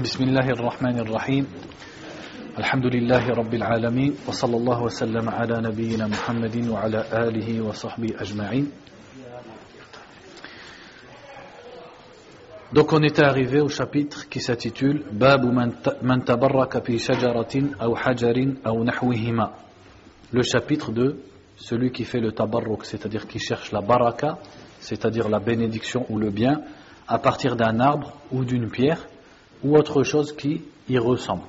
بسم الله الرحمن الرحيم الحمد لله رب العالمين وصلى الله وسلم على نبينا محمد وعلى آله وصحبه أجمعين Donc on était arrivé au chapitre qui s'intitule Bab man tabarraka fi shajaratin aw hajarin aw nahwihima. Le chapitre de celui qui fait le tabarruk, c'est-à-dire qui cherche la baraka, c'est-à-dire la bénédiction ou le bien, à partir d'un arbre ou d'une pierre ou autre chose qui y ressemble.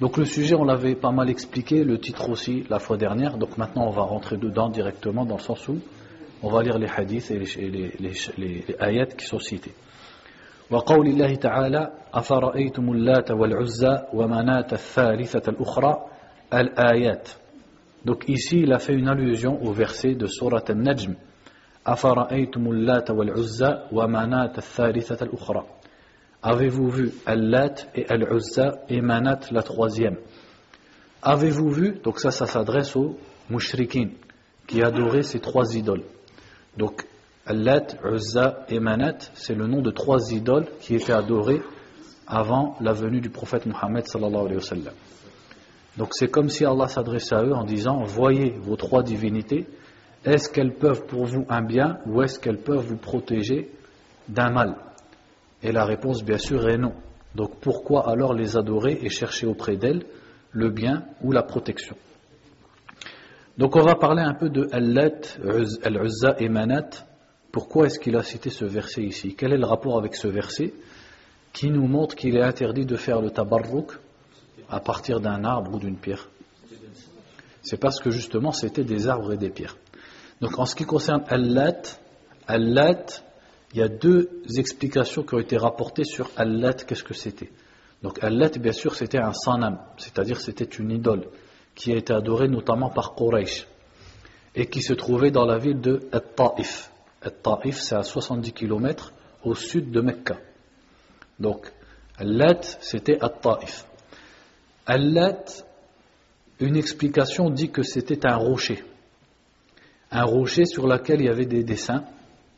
Donc le sujet, on l'avait pas mal expliqué, le titre aussi la fois dernière, donc maintenant on va rentrer dedans directement dans le sens où on va lire les hadiths et les, les, les, les ayats qui sont cités. وقول الله تعالى أفرأيتم اللات والعزى ومناة الثالثة الأخرى الآيات Donc ici il a fait une allusion au verset de Surat Al-Najm أفرأيتم اللات والعزى ومناة الثالثة الأخرى Avez-vous vu Al-Lat et Al-Uzza et Manat la troisième? Avez-vous vu Donc ça, ça s'adresse aux mushrikin qui adoraient ces trois idoles. Donc Allat, Uzza et Manat, c'est le nom de trois idoles qui étaient adorées avant la venue du prophète Mohammed sallallahu alayhi wa sallam. Donc c'est comme si Allah s'adressait à eux en disant Voyez vos trois divinités, est-ce qu'elles peuvent pour vous un bien ou est-ce qu'elles peuvent vous protéger d'un mal? Et la réponse bien sûr est non. Donc pourquoi alors les adorer et chercher auprès d'elles le bien ou la protection? Donc on va parler un peu de Allat, Al-Uzza et Manat pourquoi est-ce qu'il a cité ce verset ici? Quel est le rapport avec ce verset qui nous montre qu'il est interdit de faire le tabarruk à partir d'un arbre ou d'une pierre? C'est parce que justement c'était des arbres et des pierres. Donc en ce qui concerne Allat, Allat, il y a deux explications qui ont été rapportées sur Allat, qu'est-ce que c'était? Donc Allat, bien sûr, c'était un sanam, c'est-à-dire c'était une idole qui a été adorée notamment par Quraysh et qui se trouvait dans la ville de At-Ta'if. Taif, c'est à 70 km au sud de Mecca. Donc, Al-Lat, c'était At-Taif. Al-Lat, une explication dit que c'était un rocher. Un rocher sur lequel il y avait des dessins,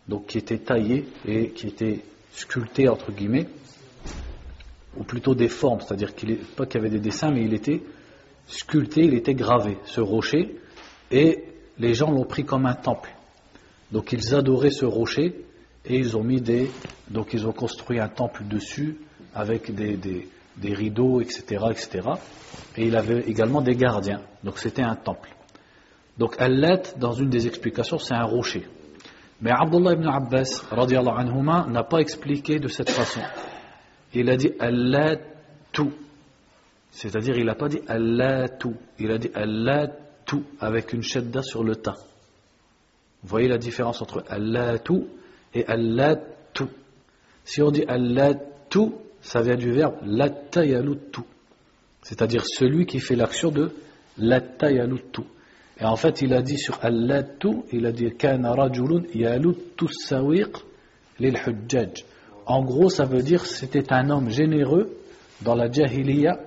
donc qui étaient taillés et qui étaient sculptés, entre guillemets, ou plutôt des formes, c'est-à-dire qu'il pas qu'il y avait des dessins, mais il était sculpté, il était gravé, ce rocher, et les gens l'ont pris comme un temple. Donc ils adoraient ce rocher et ils ont mis des, donc ils ont construit un temple dessus avec des, des, rideaux, etc., etc. Et il avait également des gardiens. Donc c'était un temple. Donc Allat, dans une des explications, c'est un rocher. Mais Abdullah ibn Abbas, anhuma, n'a pas expliqué de cette façon. Il a dit tout C'est-à-dire, il n'a pas dit tout Il a dit tout avec une shadda sur le tas. Vous voyez la différence entre allatu et allatu. Si on dit allatu, ça vient du verbe lattayalutu. C'est-à-dire celui qui fait l'action de lattayalutu. Et en fait, il a dit sur allatu, il a dit kana rajulun sawiq lil hujjaj. En gros, ça veut dire c'était un homme généreux dans la jahiliya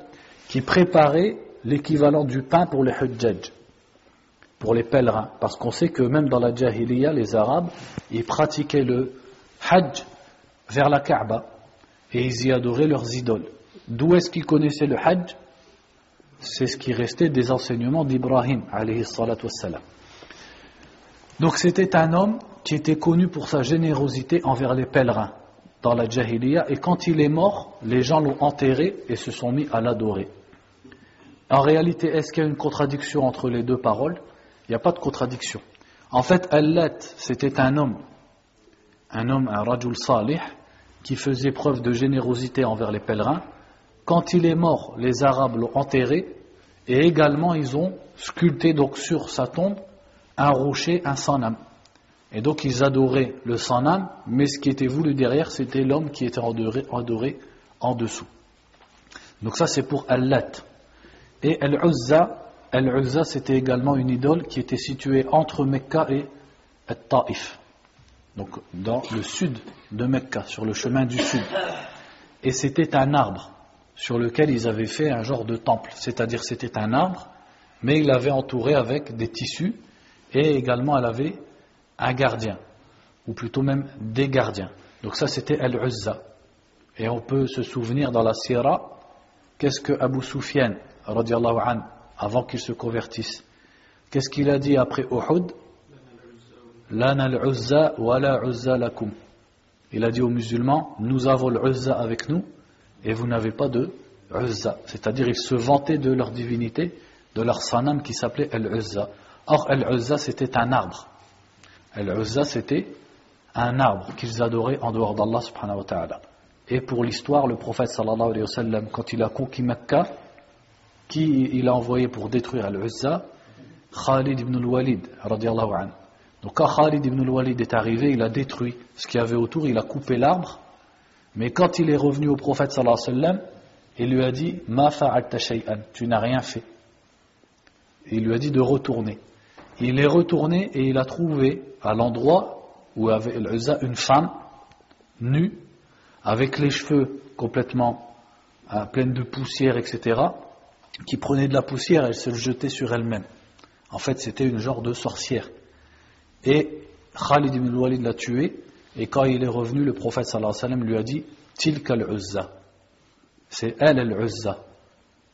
qui préparait l'équivalent du pain pour les hujjaj pour les pèlerins. Parce qu'on sait que même dans la Jahiliya, les Arabes, ils pratiquaient le Hajj vers la Kaaba et ils y adoraient leurs idoles. D'où est-ce qu'ils connaissaient le Hajj? C'est ce qui restait des enseignements d'Ibrahim, Donc c'était un homme qui était connu pour sa générosité envers les pèlerins dans la Jahiliya et quand il est mort, les gens l'ont enterré et se sont mis à l'adorer. En réalité, est-ce qu'il y a une contradiction entre les deux paroles? Il n'y a pas de contradiction. En fait, Allat, c'était un homme, un homme, un rajul salih, qui faisait preuve de générosité envers les pèlerins. Quand il est mort, les Arabes l'ont enterré et également ils ont sculpté donc sur sa tombe un rocher, un sanam. Et donc ils adoraient le sanam, mais ce qui était voulu derrière, c'était l'homme qui était adoré, en dessous. Donc ça c'est pour Allat. Et Al-Uzza, Al-Uzza, c'était également une idole qui était située entre Mecca et Taif, donc dans le sud de Mecca, sur le chemin du sud. Et c'était un arbre sur lequel ils avaient fait un genre de temple, c'est-à-dire c'était un arbre, mais il l'avait entouré avec des tissus, et également elle avait un gardien, ou plutôt même des gardiens. Donc ça c'était Al-Uzza. Et on peut se souvenir dans la Sierra, qu'est-ce que Abu Sufyan, an, avant qu'il se convertisse, qu'est-ce qu'il a dit après Uhud? Lana al-Uzza wa la Uzza lakum. Il a dit aux musulmans, nous avons l'Uzza avec nous et vous n'avez pas de Uzza. C'est-à-dire, ils se vantaient de leur divinité, de leur sanam qui s'appelait Al-Uzza. Or, Al-Uzza, c'était un arbre. Al-Uzza, c'était un arbre qu'ils adoraient en dehors d'Allah subhanahu wa ta'ala. Et pour l'histoire, le prophète sallallahu alayhi wa sallam, quand il a conquis Mecca, qui il a envoyé pour détruire Al-Uzza Khalid ibn al-Walid, radiallahu anhu. Donc quand Khalid ibn al-Walid est arrivé, il a détruit ce qu'il y avait autour, il a coupé l'arbre. Mais quand il est revenu au prophète sallallahu alayhi il lui a dit Ma fa'alta shay'an, tu n'as rien fait. il lui a dit de retourner. Il est retourné et il a trouvé à l'endroit où avait une femme nue, avec les cheveux complètement euh, pleins de poussière, etc., qui prenait de la poussière et elle se jetait sur elle-même. En fait, c'était une genre de sorcière. Et Khalid ibn Walid l'a tué, et quand il est revenu, le prophète alayhi lui a dit Tilka al-Uzza. C'est elle al-Uzza.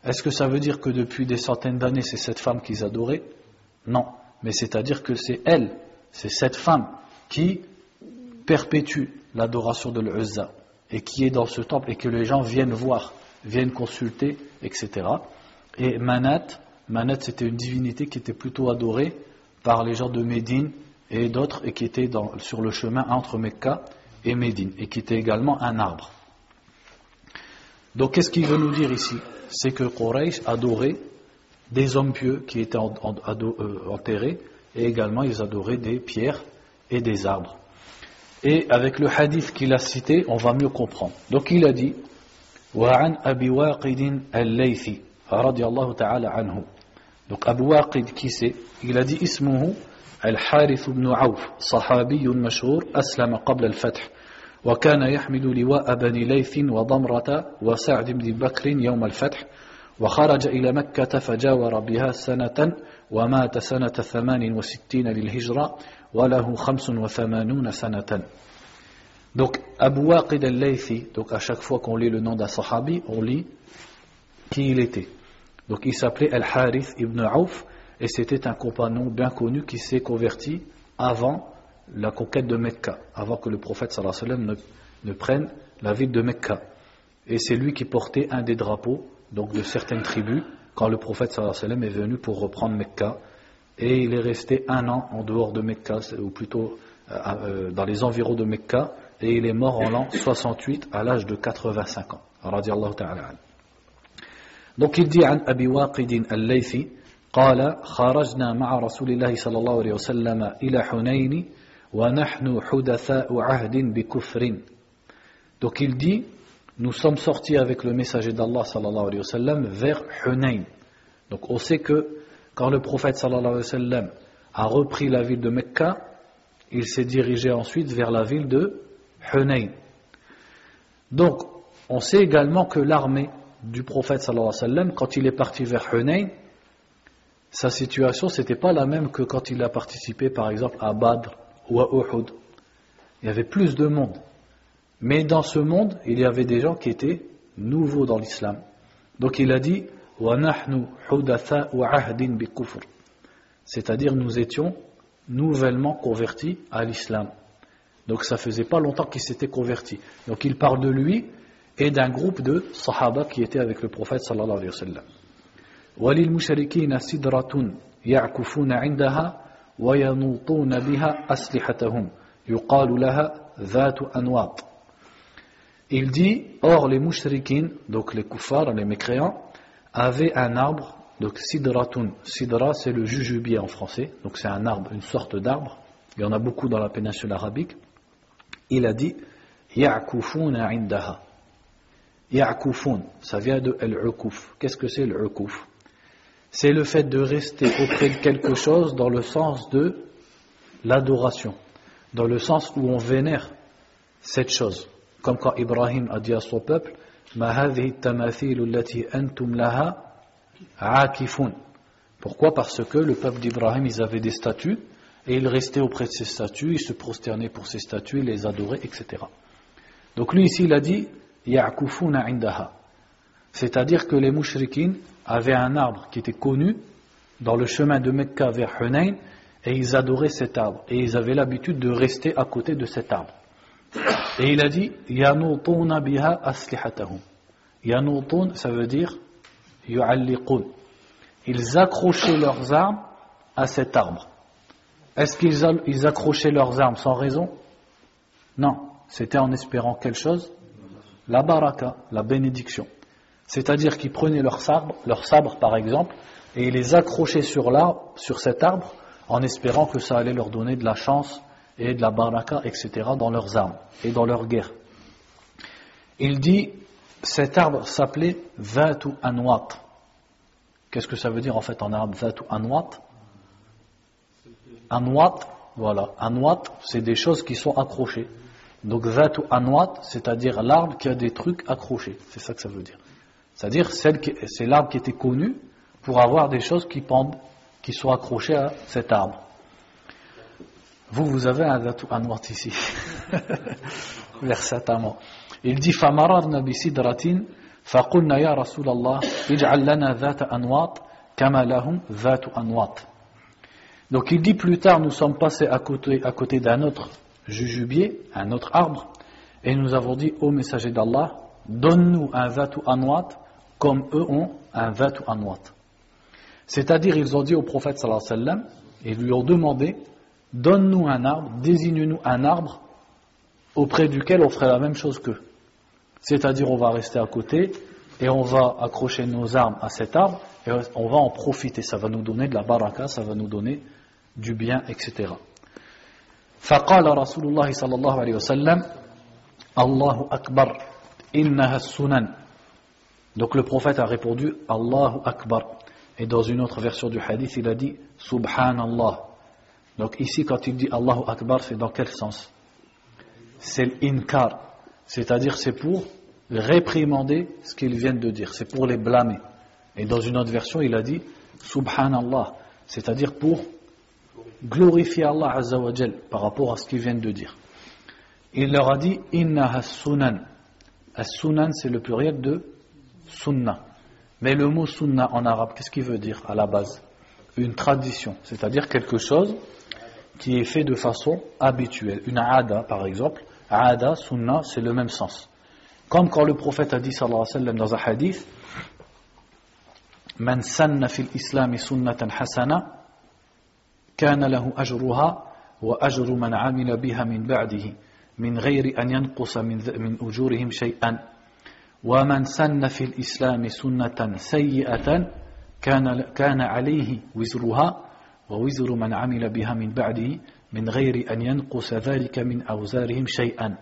Est-ce que ça veut dire que depuis des centaines d'années, c'est cette femme qu'ils adoraient? Non. Mais c'est-à-dire que c'est elle, c'est cette femme qui perpétue l'adoration de l'Uzza et qui est dans ce temple et que les gens viennent voir, viennent consulter, etc. Et Manat, Manat c'était une divinité qui était plutôt adorée par les gens de Médine et d'autres et qui était sur le chemin entre Mecca et Médine et qui était également un arbre. Donc qu'est-ce qu'il veut nous dire ici C'est que Quraysh adorait des hommes pieux qui étaient euh, enterrés et également ils adoraient des pierres et des arbres. Et avec le hadith qu'il a cité, on va mieux comprendre. Donc il a dit وعن أبي واقد الليثي رضي الله تعالى عنه donc Abu Waqid qui c'est il a dit اسمه الحارث بن عوف صحابي مشهور أسلم قبل الفتح وكان يحمل لواء بني ليث وضمرة وسعد بن بكر يوم الفتح وخرج إلى مكة فجاور بها سنة ومات سنة ثمان وستين للهجرة وله خمس وثمانون سنة Donc, Abu Waqid al-Laythi, donc à chaque fois qu'on lit le nom d'un sahabi, on lit qui il était. Donc, il s'appelait Al-Harith ibn Auf, et c'était un compagnon bien connu qui s'est converti avant la conquête de Mecca, avant que le prophète sallallahu alayhi wa sallam ne, prenne la ville de Mecca. Et c'est lui qui portait un des drapeaux donc de certaines tribus quand le prophète sallallahu alayhi wa sallam est venu pour reprendre Mecca. Et il est resté un an en dehors de Mecca, ou plutôt euh, euh, dans les environs de Mecca, et il est mort en l'an 68 à l'âge de 85 ans. Donc il dit à Abi Waqidin al-Laythi قال خرجنا مع رسول الله صلى الله عليه وسلم إلى حنين ونحن حدثاء عهد بكفر Donc il dit nous sommes sortis avec le messager d'Allah sallallahu alayhi wa sallam vers Hunayn. Donc on sait que quand le prophète sallallahu alayhi wa sallam a repris la ville de Mecca, il s'est dirigé ensuite vers la ville de Hunayn. Donc on sait également que l'armée du prophète sallallahu alayhi wa sallam, quand il est parti vers Hunayn, sa situation n'était pas la même que quand il a participé par exemple à Badr ou à Uhud. Il y avait plus de monde. Mais dans ce monde, il y avait des gens qui étaient nouveaux dans l'islam. Donc il a dit c'est-à-dire nous étions nouvellement convertis à l'islam. Donc ça faisait pas longtemps qu'il s'était converti. Donc il parle de lui et d'un groupe de sahaba qui étaient avec le prophète sallallahu alayhi wa sallam. وللمشركين سدرة يعكفون عندها وينوطون بها أسلحتهم يقال لها ذات أنواط il dit, or les mouchriquines, donc les kuffars, les mécréants, avaient un arbre, donc sidratun. Sidra, c'est le jujubier en français, donc c'est un arbre, une sorte d'arbre. Il y en a beaucoup dans la péninsule arabique. Il a dit, ya'kufuna indaha. Ya'kufun, ça vient de al-ukuf. Qu'est-ce que c'est l'ukuf C'est le fait de rester auprès de quelque chose dans le sens de l'adoration, dans le sens où on vénère cette chose. Comme quand Ibrahim a dit à son peuple, Pourquoi? Parce que le peuple d'Ibrahim, ils avaient des statues, et ils restaient auprès de ces statues, ils se prosternaient pour ces statues, ils les adoraient, etc. Donc lui ici, il a dit, ya'kufuna indaha. C'est-à-dire que les mouchriquines avaient un arbre qui était connu dans le chemin de Mecca vers Hunayn et ils adoraient cet arbre et ils avaient l'habitude de rester à côté de cet arbre. Et il a dit yanutuna biha aslihatahum. Ça veut dire yu'alliqun. Ils accrochaient leurs armes à cet arbre. Est-ce qu'ils accrochaient leurs armes sans raison? Non, c'était en espérant quelque chose? La baraka, la bénédiction. C'est-à-dire qu'ils prenaient leur sabre, par exemple, et ils les accrochaient sur l'arbre, sur cet arbre, en espérant que ça allait leur donner de la chance et de la baraka, etc., dans leurs armes et dans leur guerre. Il dit, cet arbre s'appelait Vatu Anwat. Qu'est-ce que ça veut dire en fait en arabe Vatu Anwat? Anwat, voilà, Anwat, c'est des choses qui sont accrochées. Donc Vatu Anwat, c'est-à-dire l'arbre qui a des trucs accrochés. C'est ça que ça veut dire. C'est-à-dire c'est l'arbre qui était connu pour avoir des choses qui pendent, qui sont accrochées à cet arbre. Vous, vous avez un Vatu Anwat ici. Versatalement. Il dit فَمَرَرْنَا بِسِدْرَةٍ فَقُلْنَا يَا رَسُولَ اللَّهِ اجْعَلْ لَنَا ذَاتَ أَنْوَاطٍ كَمَا لَهُمْ ذَاتُ أَنْوَاطٍ Donc il dit plus tard, nous sommes passés à côté, à côté d'un autre jujubier, un autre arbre, et nous avons dit, ô messager d'Allah, donne-nous un vatu anwat comme eux ont un vatu anwat. C'est-à-dire, ils ont dit au prophète sallallahu alayhi wa sallam, et lui ont demandé, donne-nous un arbre, désigne-nous un arbre auprès duquel on ferait la même chose qu'eux. C'est-à-dire, on va rester à côté et on va accrocher nos armes à cet arbre et on va en profiter. Ça va nous donner de la baraka, ça va nous donner du bien, etc. فقال رسول الله صلى الله عليه وسلم الله أكبر إنها السنن donc le prophète a répondu Allahu Akbar. Et dans une autre version du hadith, il a dit Subhanallah. Donc ici, quand il dit Allahu Akbar, c'est dans quel sens? C'est l'inkar. C'est-à-dire, c'est pour réprimander ce qu'ils viennent de dire. C'est pour les blâmer. Et dans une autre version, il a dit Subhanallah. C'est-à-dire pour glorifier Allah Azzawajal par rapport à ce qu'ils viennent de dire. Il leur a dit Inna. As-sunan, c'est le pluriel de sunnah. Mais le mot sunnah en arabe, qu'est-ce qu'il veut dire à la base Une tradition, c'est-à-dire quelque chose qui est fait de façon habituelle. Une aada, par exemple. Aada, sunnah, c'est le même sens. Comme quand le prophète a dit, sallallahu alayhi wa sallam, dans un hadith, Man sanna fil islami sunnatan hasana, كان له أجرها وأجر من عمل بها من بعده من غير أن ينقص من, من أجورهم شيئا ومن سن في الإسلام سنة سيئة كان, كان عليه وزرها ووزر من عمل بها من بعده من غير أن ينقص ذلك من أوزارهم شيئا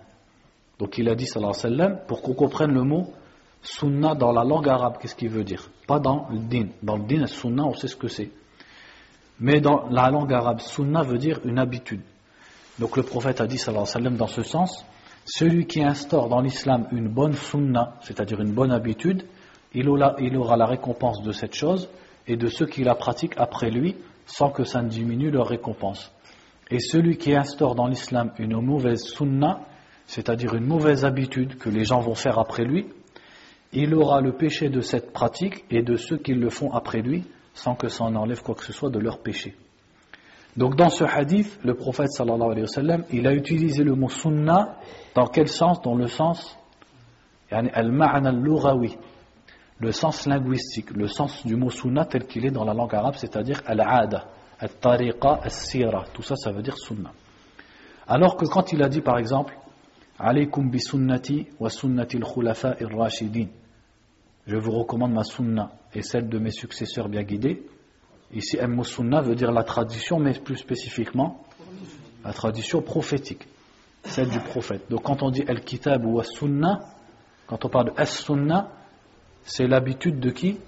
Donc il a dit sallallahu alayhi wa sallam pour qu'on comprenne le mot sunna dans la langue arabe, qu'est-ce qu'il veut dire Pas dans le din. Dans le din, sunna, on sait ce que c'est. Mais dans la langue arabe, sunna veut dire une habitude. Donc le prophète a dit, sallallahu alayhi wa sallam, dans ce sens, celui qui instaure dans l'islam une bonne sunna, c'est-à-dire une bonne habitude, il aura, la récompense de cette chose et de ceux qui la pratiquent après lui, sans que ça ne diminue leur récompense. Et celui qui instaure dans l'islam une mauvaise sunna, c'est-à-dire une mauvaise habitude que les gens vont faire après lui, il aura le péché de cette pratique et de ceux qui le font après lui, sans que ça en enlève quoi que ce soit de leur péché. Donc dans ce hadith, le prophète sallallahu alayhi wa sallam, il a utilisé le mot sunnah dans quel sens? Dans le sens le sens linguistique, le sens du mot sunnah tel qu'il est dans la langue arabe, c'est-à-dire al-aada, al-tariqa, al-sira, tout ça, ça veut dire sunnah. Alors que quand il a dit par exemple, alaykum bi sunnati wa sunnati al-khulafa ar-rashidin, je vous recommande ma sunna et celle de mes successeurs bien guidés. Ici, un sunna veut dire la tradition, mais plus spécifiquement, la tradition prophétique, celle du prophète. Donc quand on dit al-kitab ou as-sunna, quand on parle de as-sunna, c'est l'habitude de qui?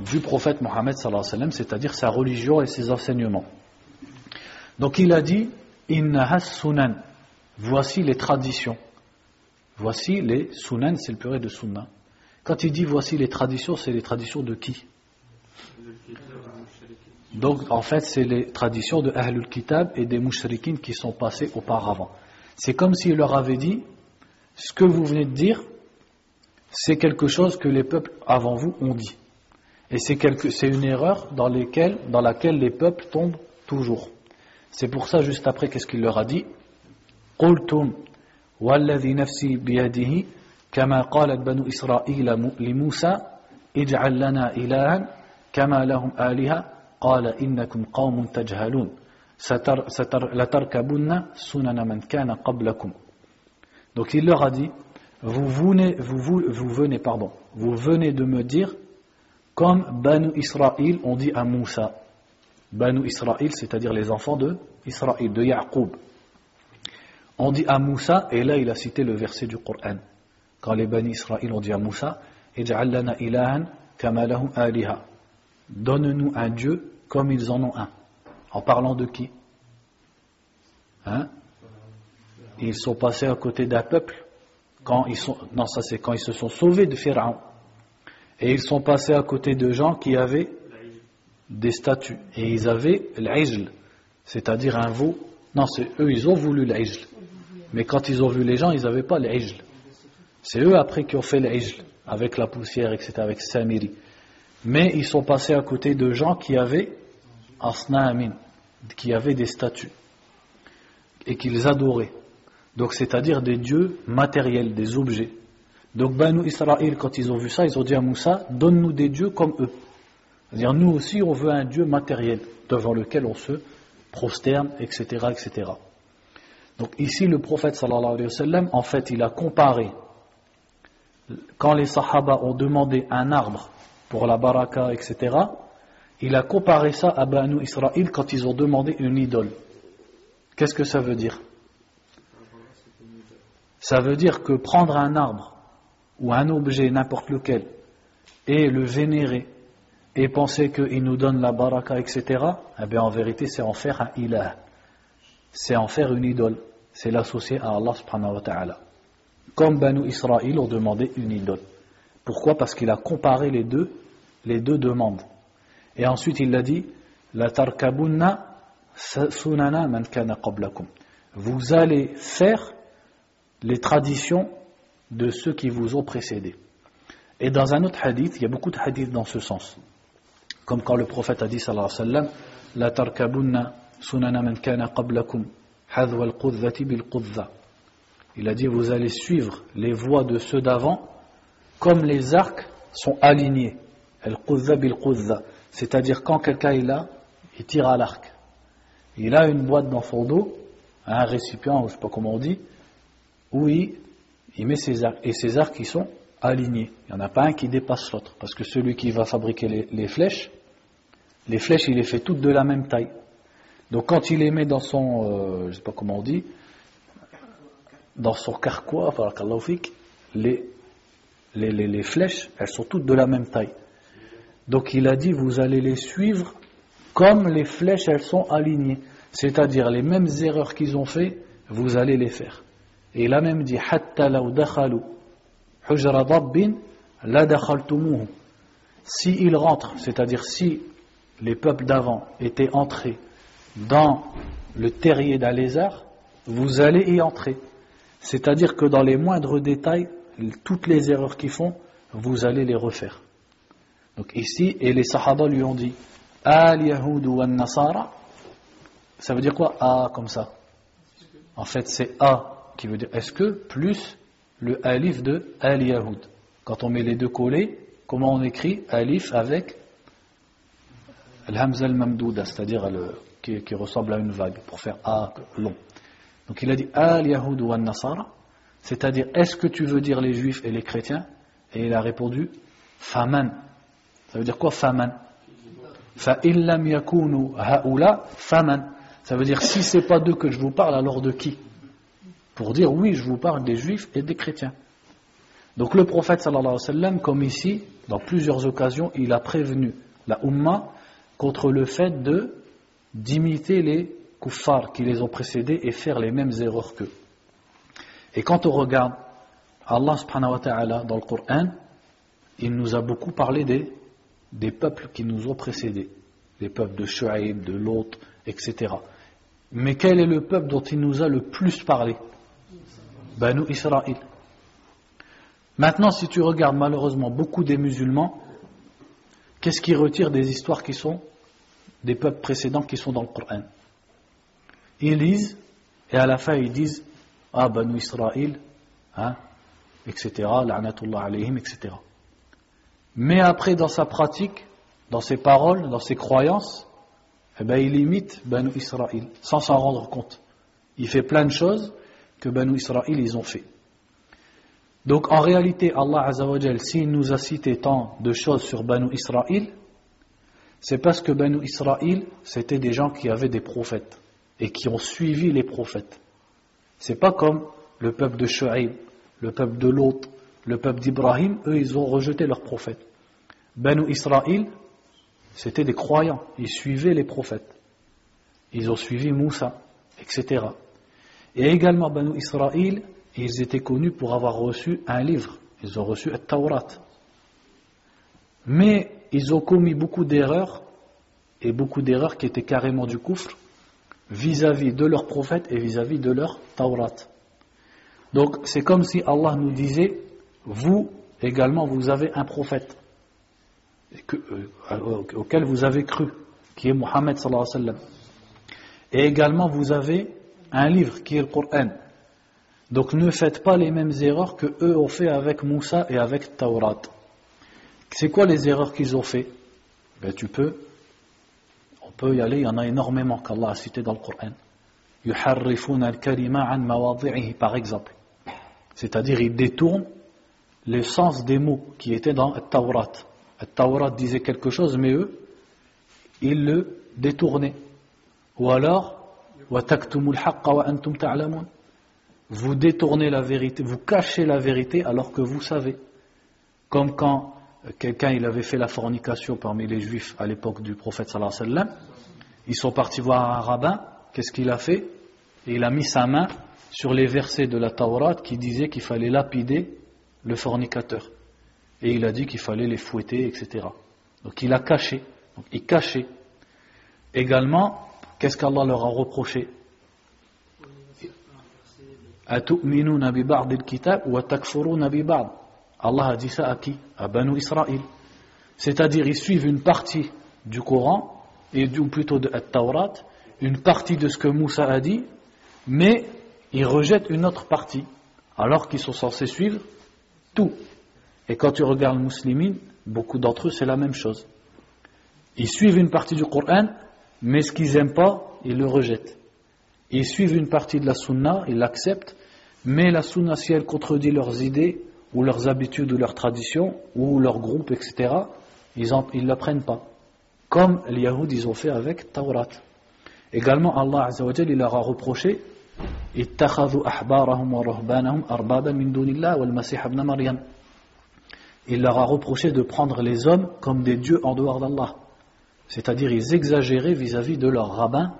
Du prophète Mohammed c'est-à-dire sa religion et ses enseignements. Donc il a dit, inna has-sunan, voici les traditions. Voici les sunan, c'est le pluriel de sunna. Quand il dit voici les traditions, c'est les traditions de qui? Donc en fait, c'est les traditions de Ahlul Kitab et des Mushrikin qui sont passés auparavant. C'est comme s'il leur avait dit ce que vous venez de dire, c'est quelque chose que les peuples avant vous ont dit. Et c'est une erreur dans, dans laquelle les peuples tombent toujours. C'est pour ça, juste après, qu'est-ce qu'il leur a dit قلتم والذي نفسي بيده كما قالت بنو إسرائيل لموسى اجعل لنا إلها كما لهم آلهة قال إنكم قوم تجهلون لتركبن سنن من كان قبلكم Donc il leur a dit, vous venez, vous, vous, vous venez, pardon, vous venez de me dire, comme Banu Israël ont dit à Moussa. Banu Israël, c'est-à-dire les enfants de Israël, de Yaqub. On dit à Moussa, et là il a cité le verset du Coran. Quand les Banu Israël ont dit à Moussa, ilahan aliha. Donne-nous un Dieu comme ils en ont un. En parlant de qui? Hein? Ils sont passés à côté d'un peuple quand ils sont, non ça c'est quand ils se sont sauvés de Pharaon. Et ils sont passés à côté de gens qui avaient des statues. Et ils avaient l'ijl, c'est-à-dire un veau. Non, c'est eux, ils ont voulu l'ijl. Mais quand ils ont vu les gens, ils n'avaient pas l'ijl. C'est eux après qui ont fait l'ijl, avec la poussière, etc., avec Samiri. Mais ils sont passés à côté de gens qui avaient qui avaient des statues. Et qu'ils adoraient. Donc c'est-à-dire des dieux matériels, des objets. Donc Banu Israël, quand ils ont vu ça, ils ont dit à Moussa, donne-nous des dieux comme eux. C'est-à-dire nous aussi on veut un dieu matériel devant lequel on se prosterne, etc. etc. Donc ici le prophète sallallahu alayhi wa sallam, en fait il a comparé, quand les sahaba ont demandé un arbre pour la baraka, etc., il a comparé ça à Banu Israël quand ils ont demandé une idole. Qu'est-ce que ça veut dire? Ça veut dire que prendre un arbre ou un objet, n'importe lequel, et le vénérer, et penser qu'il nous donne la baraka, etc., eh bien en vérité c'est en faire un ilah. C'est en faire une idole. C'est l'associer à Allah subhanahu wa ta'ala. Comme Banu Israël ont demandé une idole. Pourquoi? Parce qu'il a comparé les deux, les deux demandes. Et ensuite il a dit La tarkabunna sunana man kana qablakum. Vous allez faire les traditions de ceux qui vous ont précédés. Et dans un autre hadith, il y a beaucoup de hadiths dans ce sens. Comme quand le prophète a dit, sallallahu alayhi wa sallam, La tarkabunna sunana man kana qablakum, hadwa al bil Il a dit, vous allez suivre les voies de ceux d'avant, comme les arcs sont alignés. Al-qudza bil C'est-à-dire quand quelqu'un est là, il tire à l'arc. Il a une boîte dans son dos, un récipient, je ne sais pas comment on dit, où il met ses arcs, et ses arcs qui sont alignés. Il n'y en a pas un qui dépasse l'autre, parce que celui qui va fabriquer les, flèches, les flèches, il les fait toutes de la même taille. Donc quand il les met dans son, euh, je ne sais pas comment on dit, dans son carquois, les, les, les flèches, elles sont toutes de la même taille. Donc il a dit, vous allez les suivre comme les flèches, elles sont alignées. C'est-à-dire les mêmes erreurs qu'ils ont fait, vous allez les faire. Et il a même dit Si ils rentrent, c'est-à-dire si les peuples d'avant étaient entrés dans le terrier d'un lézard, vous allez y entrer. C'est-à-dire que dans les moindres détails, toutes les erreurs qu'ils font, vous allez les refaire. Donc ici, et les Sahaba lui ont dit Al Yahud wa Nasara, ça veut dire quoi A comme ça? En fait, c'est A qui veut dire est-ce que plus le alif de al-Yahoud. Quand on met les deux collés, comment on écrit alif avec al-hamza al-mamdouda, c'est-à-dire qui, qui, ressemble à une vague, pour faire a long. Donc il a dit al-Yahoud ou al-Nasara, c'est-à-dire est-ce que tu veux dire les juifs et les chrétiens? Et il a répondu faman. Ça veut dire quoi faman? Fa illam yakunu haula faman. Ça veut dire si c'est pas d'eux que je vous parle, alors de qui? Pour dire oui, je vous parle des juifs et des chrétiens. Donc le prophète sallallahu alayhi wa sallam, comme ici, dans plusieurs occasions, il a prévenu la Ummah contre le fait de d'imiter les kuffars qui les ont précédés et faire les mêmes erreurs qu'eux. Et quand on regarde Allah subhanahu wa ta'ala dans le Coran, il nous a beaucoup parlé des, des peuples qui nous ont précédés, les peuples de Shu'aib, de Lot, etc. Mais quel est le peuple dont il nous a le plus parlé? Banu Israël. Maintenant, si tu regardes malheureusement beaucoup des musulmans, qu'est-ce qu'ils retirent des histoires qui sont des peuples précédents qui sont dans le Coran? Ils lisent et à la fin ils disent Ah, Banu Israël, hein, etc., alayhim, etc. Mais après, dans sa pratique, dans ses paroles, dans ses croyances, eh ben, il imite Banu Israël sans s'en rendre compte. Il fait plein de choses que Banu Israël ils ont fait. Donc en réalité, Allah Azzawajal, s'il nous a cité tant de choses sur Banu Israël, c'est parce que Banu Israël, c'était des gens qui avaient des prophètes et qui ont suivi les prophètes. C'est pas comme le peuple de Shu'aib, le peuple de Lot, le peuple d'Ibrahim, eux ils ont rejeté leurs prophètes. Banu Israël, c'était des croyants, ils suivaient les prophètes. Ils ont suivi Moussa, etc. Et également Banu Israël, ils étaient connus pour avoir reçu un livre. Ils ont reçu le Taurat. Mais ils ont commis beaucoup d'erreurs, et beaucoup d'erreurs qui étaient carrément du coufre, vis-à-vis de leur prophète et vis-à-vis de leur Taurat. Donc c'est comme si Allah nous disait, vous également vous avez un prophète euh, auquel vous avez cru, qui est Mohammed sallallahu alayhi wa sallam. Et également vous avez un livre qui est le Coran. Donc ne faites pas les mêmes erreurs que eux ont fait avec Moussa et avec Taurat. C'est quoi les erreurs qu'ils ont fait? Ben, Tu peux, on peut y aller, il y en a énormément qu'Allah a cité dans le Coran. Par exemple. C'est-à-dire, ils détournent le sens des mots qui étaient dans Taurat. Taurat disait quelque chose, mais eux, ils le détournaient. Ou alors, vous détournez la vérité, vous cachez la vérité alors que vous savez. Comme quand quelqu'un avait fait la fornication parmi les juifs à l'époque du prophète sallallahu alayhi ils sont partis voir un rabbin, qu'est-ce qu'il a fait? Il a mis sa main sur les versets de la Torah qui disaient qu'il fallait lapider le fornicateur. Et il a dit qu'il fallait les fouetter, etc. Donc il a caché, donc il cachait. Également, qu'est-ce qu'Allah leur a reproché? Allah a dit ça à qui? À Banu Israël. C'est-à-dire, ils suivent une partie du Coran, et, ou plutôt de Taurat, une partie de ce que Moussa a dit, mais ils rejettent une autre partie, alors qu'ils sont censés suivre tout. Et quand tu regardes les musulmans, beaucoup d'entre eux, c'est la même chose. Ils suivent une partie du Coran, mais ce qu'ils n'aiment pas, ils le rejettent. Ils suivent une partie de la sunna, ils l'acceptent, mais la sunna, si elle contredit leurs idées, ou leurs habitudes, ou leurs traditions, ou leur groupe, etc., ils ne l'apprennent pas. Comme les Yahoud, ils ont fait avec Taurat. Également, Allah Azzawajal, il leur a reproché il leur a reproché de prendre les hommes comme des dieux en dehors d'Allah. C'est-à-dire, ils exagéraient vis-à-vis de leur rabbin,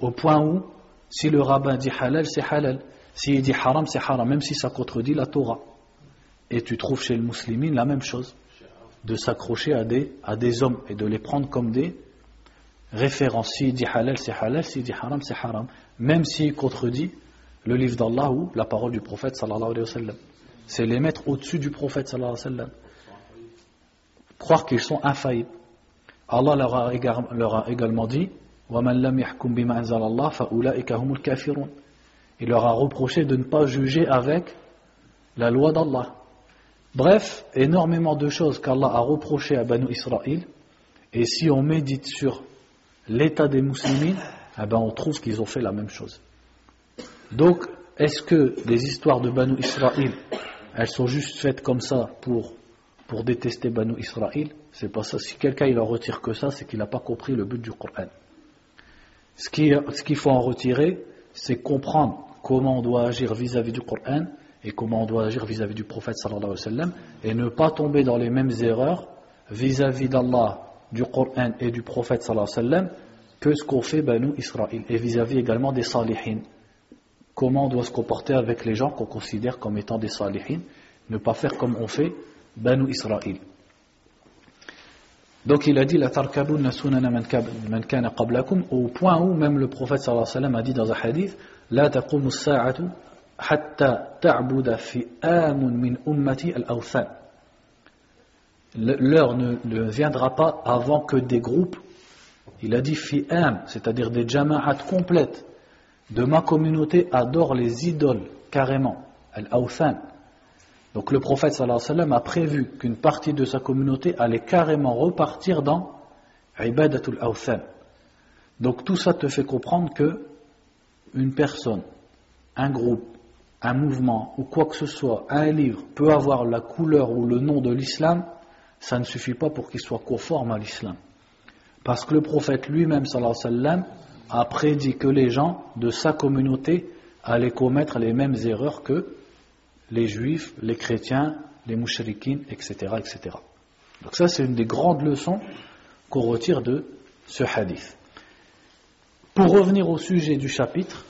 au point où, si le rabbin dit halal, c'est halal. S'il dit haram, c'est haram, même si ça contredit la Torah. Et tu trouves chez le musulman la même chose, de s'accrocher à des, à des hommes et de les prendre comme des références. S'il dit halal, c'est halal, s'il dit haram, c'est haram. Même s'il contredit le livre d'Allah ou la parole du prophète sallallahu alayhi wa. C'est les mettre au-dessus du prophète sallallahu alayhi wa sallam croire qu'ils sont infaillibles. Allah leur a, leur a également dit Il leur a reproché de ne pas juger avec la loi d'Allah. Bref, énormément de choses qu'Allah a reprochées à Banu Israël. Et si on médite sur l'état des musulmans, eh ben on trouve qu'ils ont fait la même chose. Donc, est-ce que les histoires de Banu Israël, elles sont juste faites comme ça pour pour détester Banu Israël C'est pas ça. Si quelqu'un il en retire que ça, c'est qu'il n'a pas compris le but du Coran. Ce qu'il faut en retirer, c'est comprendre comment on doit agir vis-à-vis du Coran et comment on doit agir vis-à-vis du prophète sallallahu alayhi wa sallam et ne pas tomber dans les mêmes erreurs vis-à-vis d'Allah, du Coran et du prophète sallallahu alayhi wa sallam que ce qu'ont fait Banu Israël et vis-à-vis également des salihin. Comment on doit se comporter avec les gens qu'on considère comme étant des salihin, ne pas faire comme on fait Banu Israël. Donc il a dit la tarkabun sunana man kana qablakum au point où même le prophète sallallahu alayhi wa sallam a dit dans un hadith la taqumu as-sa'atu hatta ta'buda fi'amun min ummati al-awthan. L'heure ne, ne, viendra pas avant que des groupes il a dit fi'am c'est-à-dire des jama'at complètes de ma communauté adorent les idoles carrément al-awthan donc le prophète a prévu qu'une partie de sa communauté allait carrément repartir dans ibadatul awthan. Donc tout ça te fait comprendre que une personne, un groupe, un mouvement ou quoi que ce soit, un livre peut avoir la couleur ou le nom de l'islam, ça ne suffit pas pour qu'il soit conforme à l'islam. Parce que le prophète lui-même, a prédit que les gens de sa communauté allaient commettre les mêmes erreurs que les juifs, les chrétiens, les mouchrikines, etc., etc. Donc ça, c'est une des grandes leçons qu'on retire de ce hadith. Pour revenir au sujet du chapitre,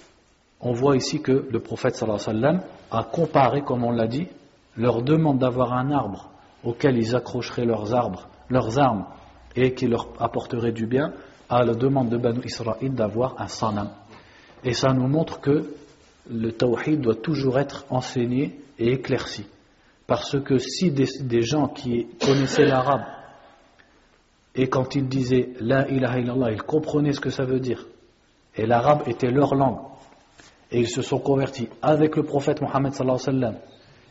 on voit ici que le prophète sallallahu alayhi a comparé, comme on l'a dit, leur demande d'avoir un arbre auquel ils accrocheraient leurs arbres, leurs armes et qui leur apporterait du bien, à la demande de Banu Israël d'avoir un sanam. Et ça nous montre que le tawhid doit toujours être enseigné et éclairci. Parce que si des, gens qui connaissaient l'arabe, et quand ils disaient La ilaha illallah, ils comprenaient ce que ça veut dire, et l'arabe était leur langue, et ils se sont convertis avec le prophète Mohammed sallallahu alayhi wa sallam,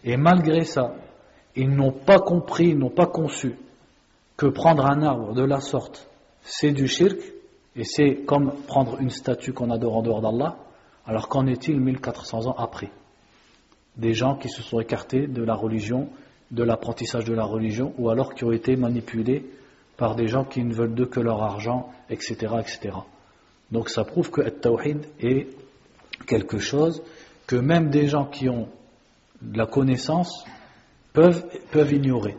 et malgré ça, ils n'ont pas compris, ils n'ont pas conçu que prendre un arbre de la sorte, c'est du shirk, et c'est comme prendre une statue qu'on adore en dehors d'Allah, alors qu'en est-il 1400 ans après? Des gens qui se sont écartés de la religion, de l'apprentissage de la religion, ou alors qui ont été manipulés par des gens qui ne veulent d'eux que leur argent, etc., etc. Donc ça prouve que le tawhid est quelque chose que même des gens qui ont de la connaissance peuvent, peuvent ignorer.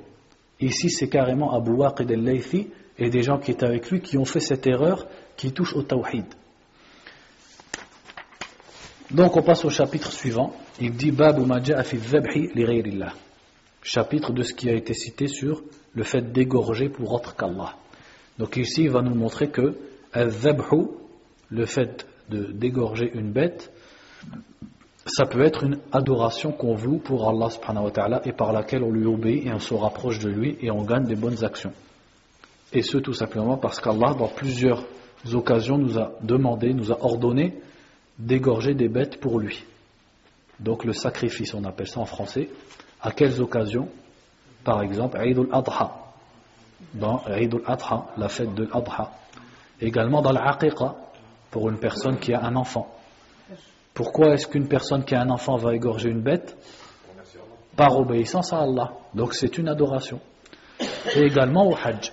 Ici, c'est carrément Abu Waqid al-Laythi et des gens qui étaient avec lui qui ont fait cette erreur qui touche au tawhid. Donc on passe au chapitre suivant. Il dit Babu Chapitre de ce qui a été cité sur le fait d'égorger pour autre qu'Allah. Donc ici il va nous montrer que le fait de d'égorger une bête, ça peut être une adoration qu'on voue pour Allah subhanahu wa ta'ala et par laquelle on lui obéit et on se rapproche de lui et on gagne des bonnes actions. Et ce tout simplement parce qu'Allah dans plusieurs occasions nous a demandé, nous a ordonné d'égorger des bêtes pour lui. Donc le sacrifice, on appelle ça en français. À quelles occasions Par exemple, Eid al-Adha. Dans Eid al-Adha, la fête de l'Adha. Également dans l'Aqiqa, pour une personne qui a un enfant. Pourquoi est-ce qu'une personne qui a un enfant va égorger une bête? Par obéissance à Allah. Donc c'est une adoration. Et également au Hajj,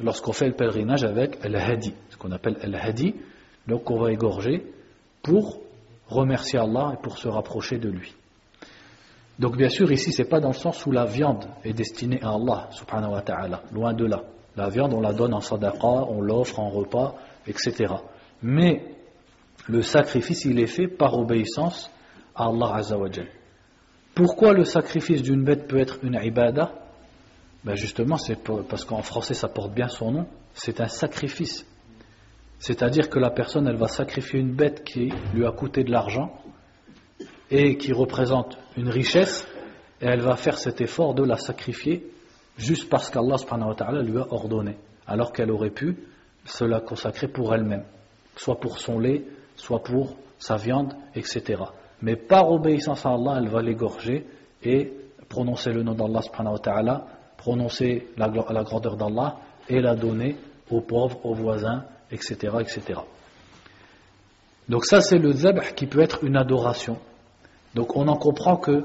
lorsqu'on fait le pèlerinage avec el hadi, ce qu'on appelle el hadi, donc on va égorger pour remercier Allah et pour se rapprocher de lui. Donc bien sûr ici c'est pas dans le sens où la viande est destinée à Allah subhanahu wa ta'ala, loin de là. La viande on la donne en sadaqa, on l'offre en repas, etc. Mais le sacrifice, il est fait par obéissance à Allah. Pourquoi le sacrifice d'une bête peut être une ibada? Ben Justement, c'est parce qu'en français ça porte bien son nom, c'est un sacrifice. C'est-à-dire que la personne, elle va sacrifier une bête qui lui a coûté de l'argent et qui représente une richesse, et elle va faire cet effort de la sacrifier juste parce qu'Allah lui a ordonné, alors qu'elle aurait pu se la consacrer pour elle-même, soit pour son lait, soit pour sa viande, etc. Mais par obéissance à Allah, elle va l'égorger et prononcer le nom d'Allah prononcer la, la grandeur d'Allah et la donner aux pauvres, aux voisins, etc. Donc ça c'est le zabh qui peut être une adoration. Donc on en comprend que,